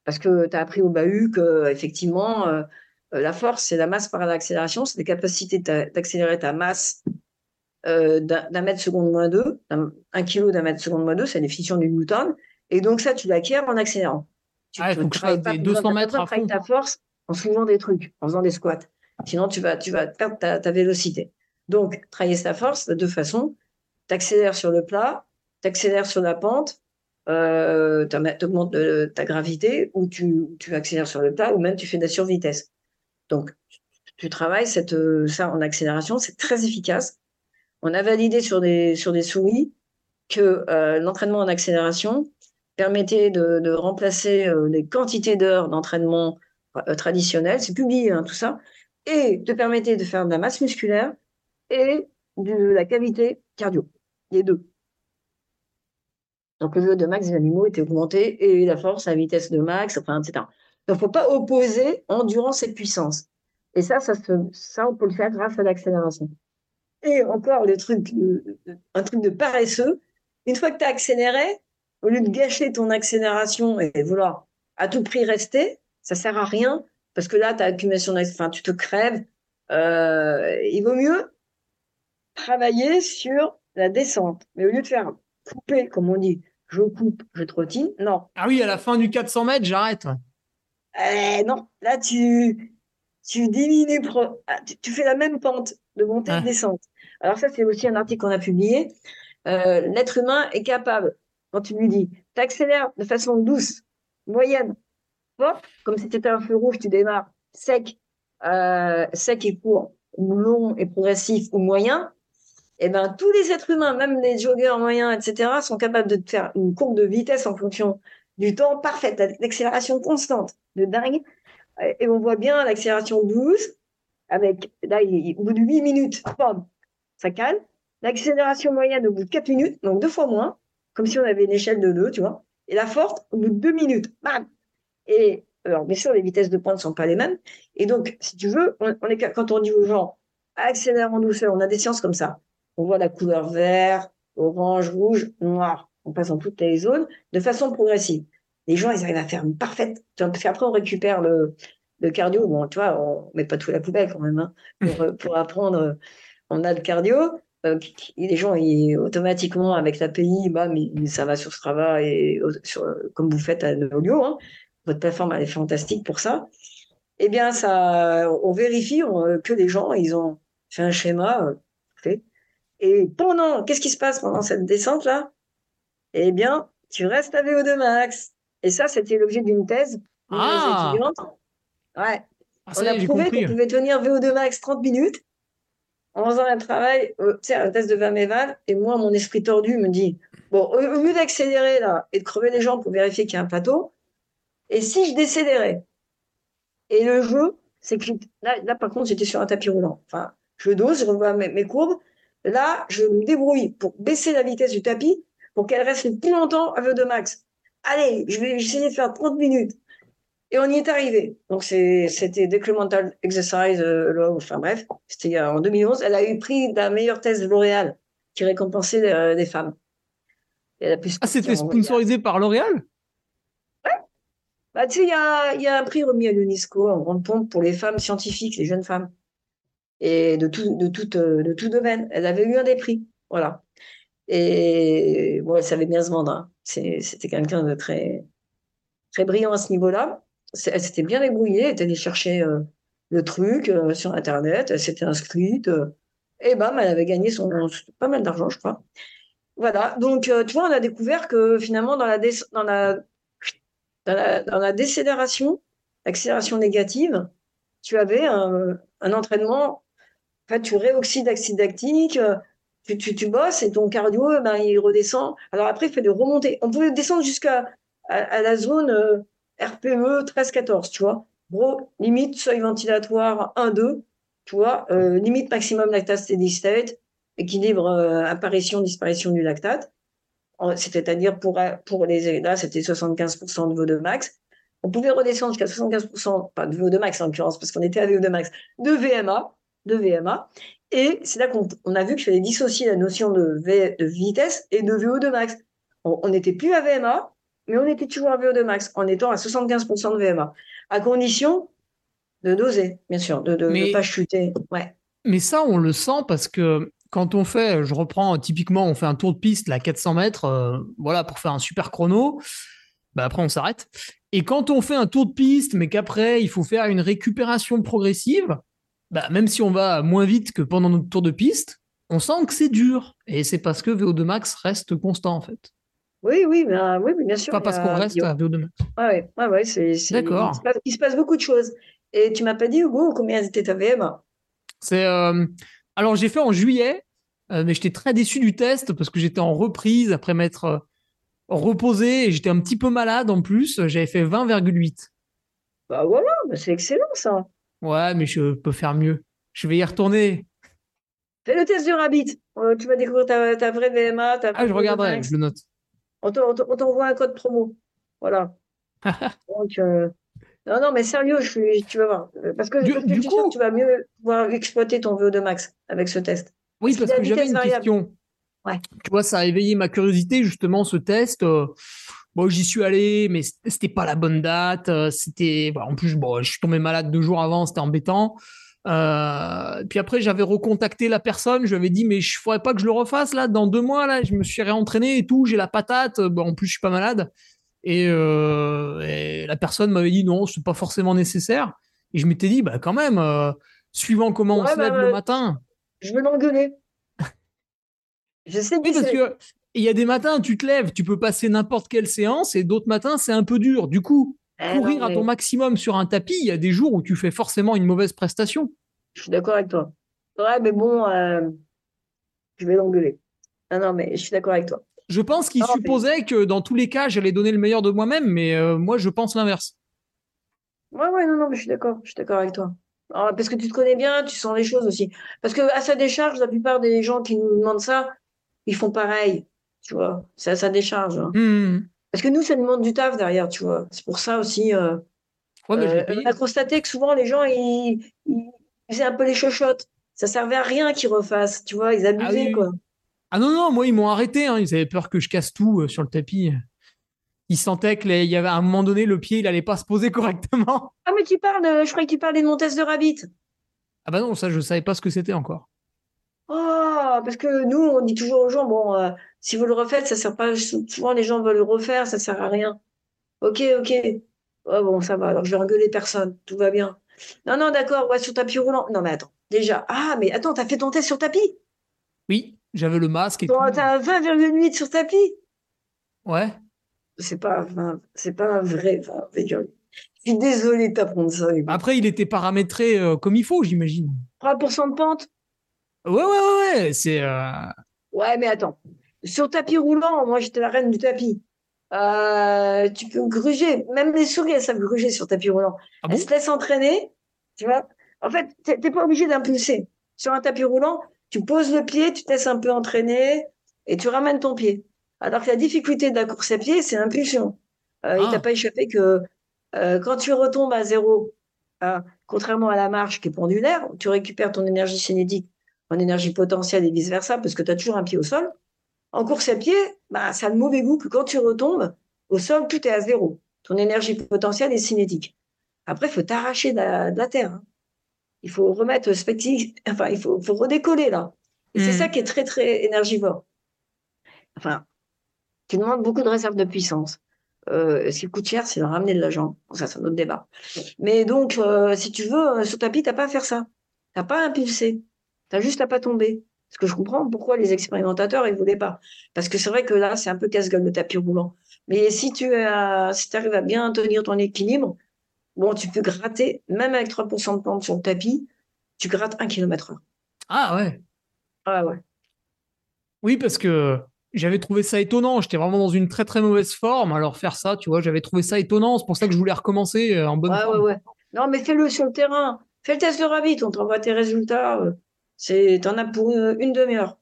parce que tu as appris au bahut que effectivement euh, la force, c'est la masse par l'accélération, c'est la capacité d'accélérer ta masse euh, d'un mètre seconde moins deux, un kilo d'un mètre seconde moins deux, c'est la définition du Newton. Et donc ça, tu l'acquiers en accélérant. Tu, ah, il faut que je fasse des 200 mètres à fond. ta force en soulevant des trucs, en faisant des squats. Sinon, tu vas, tu vas perdre ta, ta vélocité. Donc, travailler sa force de deux façons tu accélères sur le plat, tu accélères sur la pente, euh, tu augmentes ta gravité, ou tu, accélères sur le plat, ou même tu fais de la survitesse. Donc, tu, travailles cette, ça en accélération, c'est très efficace. On a validé sur des, sur des souris que euh, l'entraînement en accélération permettait de, remplacer euh, les quantités d'heures d'entraînement euh, traditionnelles, c'est publié hein, tout ça, et te permettait de faire de la masse musculaire et de la cavité cardio les deux. Donc le VO de max des animaux était augmenté et la force à vitesse de max, enfin, etc. Donc il ne faut pas opposer endurance et puissance. Et ça, ça, ça, on peut le faire grâce à l'accélération. Et encore, le truc, un truc de paresseux, une fois que tu as accéléré, au lieu de gâcher ton accélération et vouloir à tout prix rester, ça sert à rien parce que là, tu as accumulation, enfin, tu te crèves. Euh, il vaut mieux travailler sur la descente. Mais au lieu de faire couper, comme on dit, je coupe, je trottine, non. Ah oui, à la fin du 400 mètres, j'arrête. Eh, non, là, tu, tu diminues, ah, tu, fais la même pente de montée et de descente. Alors ça, c'est aussi un article qu'on a publié. Euh, l'être humain est capable, quand tu lui dis, tu accélères de façon douce, moyenne, comme si c'était un feu rouge, tu démarres sec, euh, sec et court, ou long et progressif ou moyen, eh ben, tous les êtres humains, même les joggeurs moyens, etc., sont capables de faire une courbe de vitesse en fonction du temps parfaite, l'accélération constante, de dingue. Et on voit bien l'accélération douce, avec, là, au bout de 8 minutes, ça calme. L'accélération moyenne au bout de 4 minutes, donc deux fois moins, comme si on avait une échelle de 2, tu vois. Et la forte, au bout de 2 minutes, bam Et alors, bien sûr, les vitesses de pointe ne sont pas les mêmes. Et donc, si tu veux, on, est, quand on dit aux gens, accélère en douceur, on a des sciences comme ça. On voit la couleur vert, orange, rouge, noir. On passe dans toutes les zones de façon progressive. Les gens, ils arrivent à faire une parfaite. Parce qu'après, on récupère le, le cardio. Bon, tu vois, on met pas tout à la poubelle quand même. Hein, pour, pour apprendre, on a le cardio. Euh, les gens, ils, automatiquement, avec l'API, bah, mais, ça va sur Strava et sur, comme vous faites à Neolio. Hein. Votre plateforme, elle est fantastique pour ça. Eh bien, ça, on vérifie que les gens, ils ont fait un schéma euh, fait. Et pendant, qu'est-ce qui se passe pendant cette descente-là? Eh bien, tu restes à VO2 max. Et ça, c'était l'objet d'une thèse ah. Ouais. Ah, on a prouvé qu'on pouvait tenir VO2 max 30 minutes en faisant un travail, euh, tu sais, un test de Vermeval, et moi, mon esprit tordu me dit, bon, au, lieu d'accélérer là et de crever les jambes pour vérifier qu'il y a un plateau, et si je décélérais? Et le jeu, c'est que là, là, par contre, j'étais sur un tapis roulant. Enfin, je dose, je revois mes, courbes. Là, je me débrouille pour baisser la vitesse du tapis pour qu'elle reste le plus longtemps à VO2 max. Allez, je vais essayer de faire 30 minutes. Et on y est arrivé. Donc, c'était Decremental Exercise euh, enfin bref, c'était en 2011. Elle a eu prix la meilleure thèse de L'Oréal qui récompensait euh, des femmes. ah, c'était sponsorisé par L'Oréal? Ouais. Bah, tu sais, il y a, y a, un prix remis à l'UNESCO en grande pompe pour les femmes scientifiques, les jeunes femmes, et de tout, de tout, euh, de tout domaine. Elle avait eu un des prix. Voilà. Et bon, elle savait bien se vendre. Hein. C'était quelqu'un de très, très brillant à ce niveau-là elle s'était bien débrouillée, elle était allée chercher euh, le truc euh, sur Internet, elle s'était inscrite, et bam, elle avait gagné son, pas mal d'argent, je crois. Voilà, donc tu vois, on a découvert que finalement, dans la, dans la, dans la, décélération, l'accélération négative, tu avais un, entraînement, en fait, tu réoxydes acide lactique, tu, tu, bosses et ton cardio, ben, il redescend. Alors après, il fait des remontées. On pouvait descendre jusqu'à à, la zone RPE 13-14, tu vois. Gros, limite seuil ventilatoire 1-2, tu vois. Euh, limite maximum lactate steady state, équilibre euh, apparition, disparition du lactate. C'est-à-dire pour, pour les, là, c'était 75% de VO2 max. On pouvait redescendre jusqu'à 75%, pas de VO2 max en l'occurrence, parce qu'on était à VO2 max, de VMA, de VMA. Et c'est là qu'on a vu qu'il fallait dissocier la notion de, de vitesse et de VO2 max. On n'était plus à VMA, mais on était toujours à VO2 max en étant à 75% de VMA, à condition de doser, bien sûr, de ne pas chuter. Ouais. Mais ça, on le sent parce que quand on fait, je reprends typiquement, on fait un tour de piste, là, 400 mètres, euh, voilà, pour faire un super chrono, bah après on s'arrête. Et quand on fait un tour de piste, mais qu'après il faut faire une récupération progressive, bah, même si on va moins vite que pendant notre tour de piste, on sent que c'est dur. Et c'est parce que VO2 max reste constant en fait. Oui, oui, ben, oui, bien sûr. Pas parce qu'on reste à VO2 max. Oui, ouais, ouais, c'est, D'accord. Il, se passe beaucoup de choses. Et tu m'as pas dit, Hugo, combien était ta VM C'est. Euh, alors, j'ai fait en juillet, euh, mais j'étais très déçu du test parce que j'étais en reprise après m'être euh, reposé et j'étais un petit peu malade en plus. J'avais fait 20,8. Bah voilà, bah c'est excellent ça. Ouais, mais je peux faire mieux. Je vais y retourner. Fais le test du Rabbit. tu vas découvrir ta, ta vraie VMA. ah, je regarderai, je le note on t'envoie un code promo. Voilà. Donc, euh, non, non, mais sérieux, je suis, tu vas voir. Parce que, du, coup, tu vas mieux pouvoir exploiter ton VO2 max avec ce test. Oui, parce, que j'avais une question. Ouais. Tu vois, ça a éveillé ma curiosité, justement, ce test. Euh, bon, j'y suis allé, mais c'était pas la bonne date. Euh, c'était, en plus, bon, je suis tombé malade deux jours avant, c'était embêtant. Euh, puis après, j'avais recontacté la personne, je lui avais dit, mais je ne faudrait pas que je le refasse là, dans deux mois, là, je me suis réentraîné et tout, j'ai la patate, bon, en plus, je suis pas malade. Et, euh, la personne m'avait dit, non, c'est pas forcément nécessaire. Et je m'étais dit, bah quand même, euh, suivant comment on se lève bah, le matin. Je vais l'engueuler. je sais oui, parce que il y a des matins, tu te lèves, tu peux passer n'importe quelle séance, et d'autres matins, c'est un peu dur. Du coup, eh courir à ton maximum sur un tapis, il y a des jours où tu fais forcément une mauvaise prestation. Je suis d'accord avec toi. Ouais, mais bon, euh, Je vais l'engueuler. Non, non, mais je suis d'accord avec toi. Je pense qu'il supposait que dans tous les cas, j'allais donner le meilleur de moi-même, mais euh, moi, je pense l'inverse. Ouais, ouais, non, non, mais je suis d'accord. Je suis d'accord avec toi. Ah, parce que tu te connais bien, tu sens les choses aussi. Parce que à sa décharge, la plupart des gens qui nous demandent ça, ils font pareil. Tu vois, à sa décharge. Hein. Mmh. Parce que nous, ça demande du taf derrière, tu vois. C'est pour ça aussi. Euh, euh, on a constaté que souvent, les gens, ils, faisaient un peu les chochottes. Ça servait à rien qu'ils refassent, tu vois, ils ah abusaient, quoi. Ah non, non, moi, ils m'ont arrêté. Hein. Ils avaient peur que je casse tout euh, sur le tapis. Ils sentaient qu'il y avait à un moment donné, le pied, il allait pas se poser correctement. Ah, mais tu parles, je croyais que tu parlais de mon test de rabbit. Ah bah non, ça, je savais pas ce que c'était encore. Oh, parce que nous, on dit toujours aux gens, bon, euh, si vous le refaites, ça sert pas. Souvent, les gens veulent le refaire, ça sert à rien. Ok, ok. Oh, bon, ça va. Alors, je vais engueuler personne. Tout va bien. Non, non, d'accord. Ouais, sur tapis roulant. Non, mais attends. Déjà. Ah, mais attends, t'as fait ton test sur tapis? Oui, j'avais le masque et. T'as 20,8 sur tapis? Ouais. C'est pas, c'est pas un vrai 20,8. Je suis désolé de t'apprendre ça. Après, il était paramétré euh, comme il faut, j'imagine. 3% de pente? Ouais, ouais, ouais, ouais. C'est. Euh, ouais, mais attends. Sur tapis roulant, moi, j'étais la reine du tapis. Euh, tu peux gruger. Même les souris, elles savent gruger sur tapis roulant. Ah elles se laissent entraîner. Tu vois En fait, t'es pas obligé d'impulser. Sur un tapis roulant, tu poses le pied, tu te laisses un peu entraîner et tu ramènes ton pied. Alors que la difficulté de la course à pied, c'est l'impulsion. Euh, Il ah. t'a pas échappé que euh, quand tu retombes à zéro, hein, contrairement à la marche qui est pendulaire, tu récupères ton énergie cinétique en énergie potentielle et vice-versa, parce que tu as toujours un pied au sol. En course à pied, bah, ça a le mauvais goût que quand tu retombes au sol, tout est à zéro. Ton énergie potentielle est cinétique. Après, il faut t'arracher de, la, terre. Hein. Il faut remettre enfin, il faut, faut redécoller là. Et c'est mmh. ça qui est très, très énergivore. Enfin, tu demandes beaucoup de réserves de puissance. Euh, ce qui coûte cher, c'est de ramener de l'argent. ça, c'est un autre débat. Mais donc, euh, si tu veux, sur tapis, tu n'as pas à faire ça. Tu n'as pas à impulser. Tu as juste à pas tomber. Parce que je comprends pourquoi les expérimentateurs, ils voulaient pas. Parce que c'est vrai que là, c'est un peu casse-gueule le tapis roulant. Mais si tu as, si arrives à bien tenir ton équilibre, bon, tu peux gratter, même avec 3% de pente sur le tapis, tu grattes 1 km heure. Ah ouais. Ah ouais. Oui, parce que j'avais trouvé ça étonnant. J'étais vraiment dans une très très mauvaise forme. Alors faire ça, tu vois, j'avais trouvé ça étonnant. C'est pour ça que je voulais recommencer euh, en bonne ouais, forme. Ouais, ouais. Non, mais fais-le sur le terrain. Fais le test de Rabbit, on t'envoie tes résultats. Euh. C'est, t'en as pour une, demi-heure.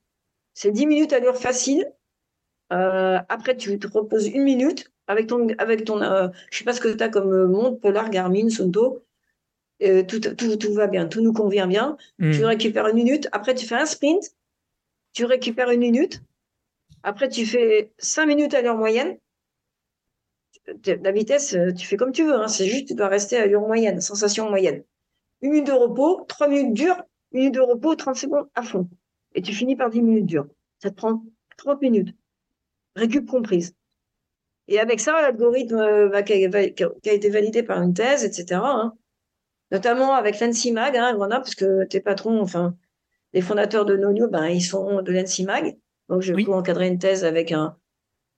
C'est 10 minutes à l'heure facile. Euh, après, tu te reposes une minute avec ton, avec ton, euh, je sais pas ce que tu as comme euh, montre, Polar, Garmin, Sunto. tout, tout, tout, va bien, tout nous convient bien. Hmm. Tu récupères une minute. Après, tu fais un sprint. Tu récupères une minute. Après, tu fais 5 minutes à l'heure moyenne. La vitesse, tu fais comme tu veux. Hein. C'est juste, tu dois rester à l'heure moyenne, sensation moyenne. Une minute de repos, 3 minutes dures, minutes de repos, 30 secondes à fond. Et tu finis par 10 minutes dures. Ça te prend 30 minutes. Récup comprise. Et avec ça, l'algorithme euh, qui, a été validé par une thèse, etc., hein, notamment avec l'ENSIMAG, hein, Grenoble, parce que tes patrons, enfin, les fondateurs de Nonio, ben, ils sont de l'ENSIMAG. Donc, je vais encadrer une thèse avec un,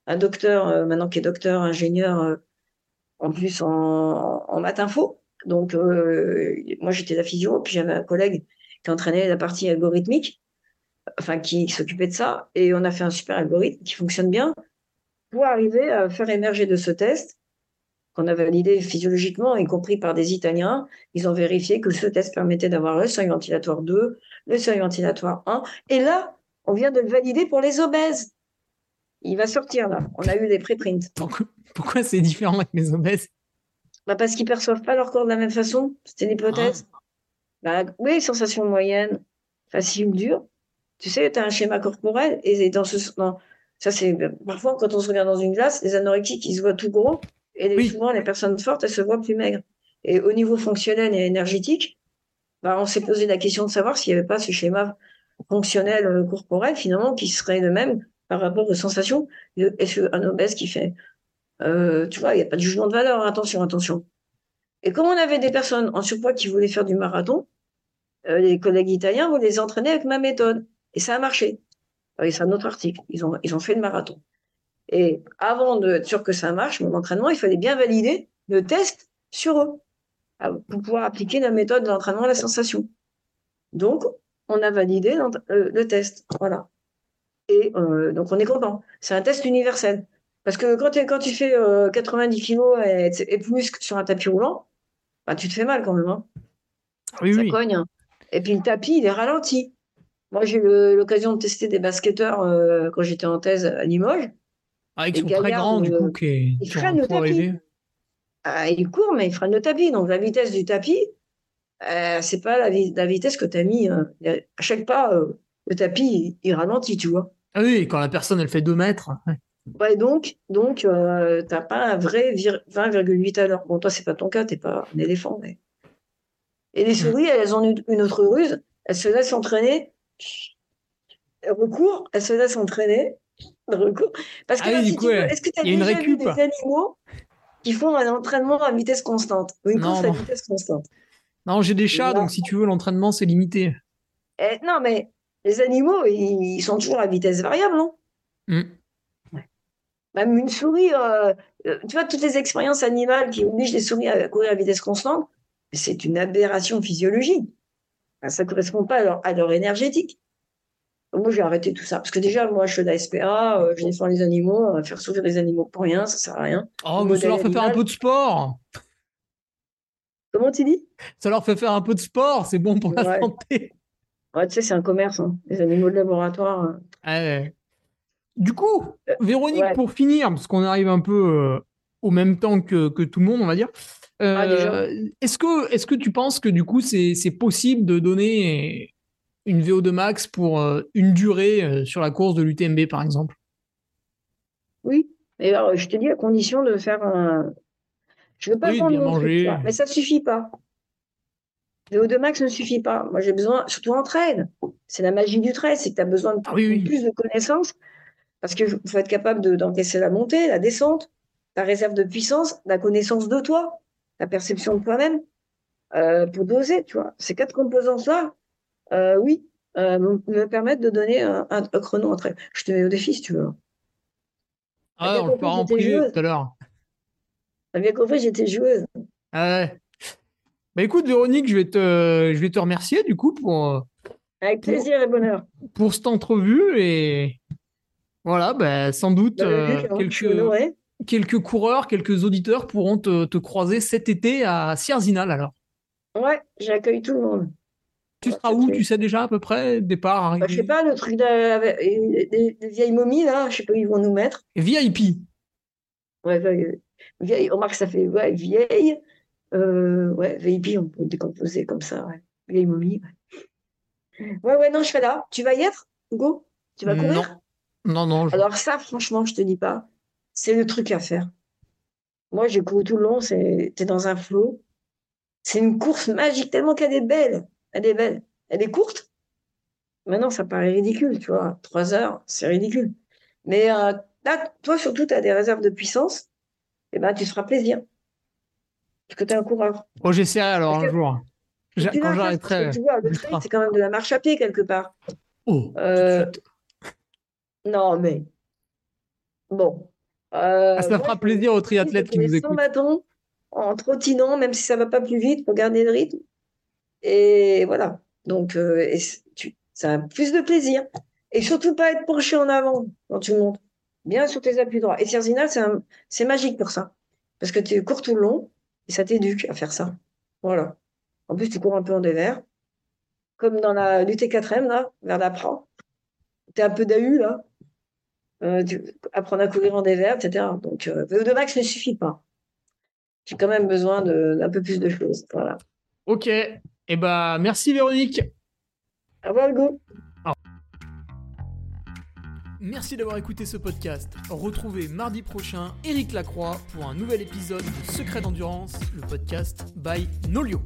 un docteur, euh, maintenant qui est docteur, ingénieur, euh, en plus en, en maths info. Donc, moi, j'étais la physio, puis j'avais un collègue qui entraînait la partie algorithmique, enfin qui s'occupait de ça, et on a fait un super algorithme qui fonctionne bien pour arriver à faire émerger de ce test qu'on a validé physiologiquement, y compris par des Italiens. Ils ont vérifié que ce test permettait d'avoir le seuil ventilatoire 2, le seuil ventilatoire 1, et là, on vient de le valider pour les obèses. Il va sortir là. On a eu des préprints. Pourquoi, c'est différent avec les obèses? Bah Parce qu'ils perçoivent pas leur corps de la même façon. C'était l'hypothèse. Ah. Bah, oui, sensation moyenne, facile, dure. Tu sais, tu as un schéma corporel et dans ce. ça, c'est. Parfois, quand on se regarde dans une glace, les anorexiques, ils se voient tout gros et souvent, les personnes fortes, elles se voient plus maigres. Et au niveau fonctionnel et énergétique, bah, on s'est posé la question de savoir s'il n'y avait pas ce schéma fonctionnel euh, corporel, finalement, qui serait le même par rapport aux sensations. Est-ce qu'un obèse qui fait. Euh, tu vois, il n'y a pas de jugement de valeur, attention, attention. Et comme on avait des personnes en surpoids qui voulaient faire du marathon, euh, les collègues italiens voulaient les entraîner avec ma méthode. Et ça a marché. Et c'est un autre article. Ils ont, fait le marathon. Et avant d'être sûr que ça marche, mon entraînement, il fallait bien valider le test sur eux pour pouvoir appliquer la méthode de l'entraînement à la sensation. Donc, on a validé euh, le test. Voilà. Et donc, on est content. C'est un test universel. Parce que quand, tu fais 90 kilos et, plus sur un tapis roulant, bah, tu te fais mal quand même. Hein. Oui, ça oui. cogne. Hein. Et puis le tapis, il est ralenti. Moi, j'ai eu l'occasion de tester des basketteurs quand j'étais en thèse à Limoges. Ah, ils sont très grands, du coup, qui ils freinent le tapis. Ah, ils courent, mais ils freinent le tapis. Donc, la vitesse du tapis, euh, c'est pas la, la, vitesse que tu as mis. Euh, à chaque pas, euh, le tapis, il, ralentit, tu vois. Ah oui, quand la personne, elle fait 2 mètres. Ouais. Donc, donc euh, t'as pas un vrai 20,8 à l'heure. Bon, toi, c'est pas ton cas, t'es pas un éléphant. Mais... Et les souris, elles ont une, autre ruse. Elles se laissent entraîner. Recourent, elles se laissent entraîner. Recours. Parce que ah est-ce que tu as déjà vu des animaux qui font un entraînement à vitesse constante? Une course à vitesse constante non, j'ai des chats, donc si tu veux, l'entraînement, c'est limité. Eh, non, mais les animaux, ils, sont toujours à vitesse variable, non? Mm. Même une souris, euh, euh, tu vois, toutes les expériences animales qui obligent les souris à courir à vitesse constante, c'est une aberration physiologique. ça ne correspond pas à leur, énergétique. moi, j'ai arrêté tout ça. Parce que déjà, moi, je suis de la SPA, euh, je défends les animaux, faire souffrir les animaux pour rien, ça ne sert à rien. Oh, mais ça leur fait faire un peu de sport Comment tu dis? Ça leur fait faire un peu de sport, c'est bon pour la santé. Ouais, tu sais, c'est un commerce, hein. les animaux de laboratoire. Hein. Du coup, euh, Véronique, pour finir, parce qu'on arrive un peu euh, au même temps que, que, tout le monde, on va dire. Ah, euh, est-ce que, est que tu penses que du coup, c'est possible de donner une VO2 max pour une durée sur la course de l'UTMB, par exemple? Oui. Et alors, je te dis à condition de faire un, je veux pas oui, bien manger. mais ça suffit pas. VO2 max ne suffit pas. Moi, j'ai besoin, surtout en trail. C'est la magie du trail, c'est que tu as besoin de ah plus de connaissances parce qu'il faut être capable d'encaisser la montée, la descente, ta réserve de puissance, la connaissance de toi, la perception de toi-même euh, pour doser, tu vois. Ces quatre composantes-là, euh, oui, euh, me permettent de donner un, chrono en trail. Je te mets au défi si tu veux. Ah, on le fera en privé tout à l'heure. T'as bien compris, j'étais joueuse. Ah ouais. Bah écoute, Véronique, je vais te, je vais te remercier du coup pour. Avec plaisir et bonheur. Pour cette entrevue et voilà, bah, sans doute bah, euh, quelques, quelques coureurs, quelques auditeurs pourront te, te croiser cet été à Sierzinal alors. Ouais, j'accueille tout le monde. Tu seras où Tu sais déjà à peu près départ bah, Je sais pas, le truc des, vieilles momies là, je sais pas où ils vont nous mettre. VIP. Ouais, ouais vieille, remarque, ça fait ouais, vieille. Euh, ouais, VIP, on peut décomposer comme ça, ouais. Vieille momie. Ouais. ouais, non, je fais là. Tu vas y être, Hugo? Tu vas courir? Non, non. Alors, ça, franchement, je te dis pas, c'est le truc à faire. Moi, j'ai couru tout le long, c'est dans un flot. C'est une course magique, tellement qu'elle est belle. Elle est belle. Elle est courte. Maintenant, ça paraît ridicule, tu vois. Trois heures, c'est ridicule. Mais euh, là, toi, surtout, tu as des réserves de puissance eh ben, tu te feras plaisir. Parce que tu es un coureur. Oh, j'essaierai alors un jour. Quand j'arrêterai. Tu vois, le trail, c'est quand même de la marche à pied quelque part. Oh, euh... Non, mais. Bon. Euh, ah, ça fera plaisir aux triathlètes qui nous écoutent. bâton, en trottinant, même si ça ne va pas plus vite, pour garder le rythme. Et voilà. Donc, euh, tu, ça a plus de plaisir. Et surtout pas être penché en avant quand tu montes bien sur tes appuis droits. Et Tierzinal, c'est magique pour ça. Parce que tu cours tout le long et ça t'éduque à faire ça. Voilà. En plus, tu cours un peu en dévers. Comme dans la l'UT4M, là, vers la Tu es un peu d'AU, là. Euh, apprendre à courir en dévers, etc. Donc, euh, VO2 max ne suffit pas. J'ai quand même besoin d'un peu plus de choses. Voilà. Ok. Eh ben, merci Véronique. Au revoir, Hugo. Merci d'avoir écouté ce podcast. Retrouvez mardi prochain Eric Lacroix pour un nouvel épisode de Secret d'endurance, le podcast by Nolio.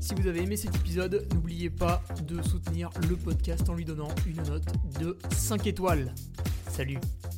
Si vous avez aimé cet épisode, n'oubliez pas de soutenir le podcast en lui donnant une note de 5 étoiles. Salut.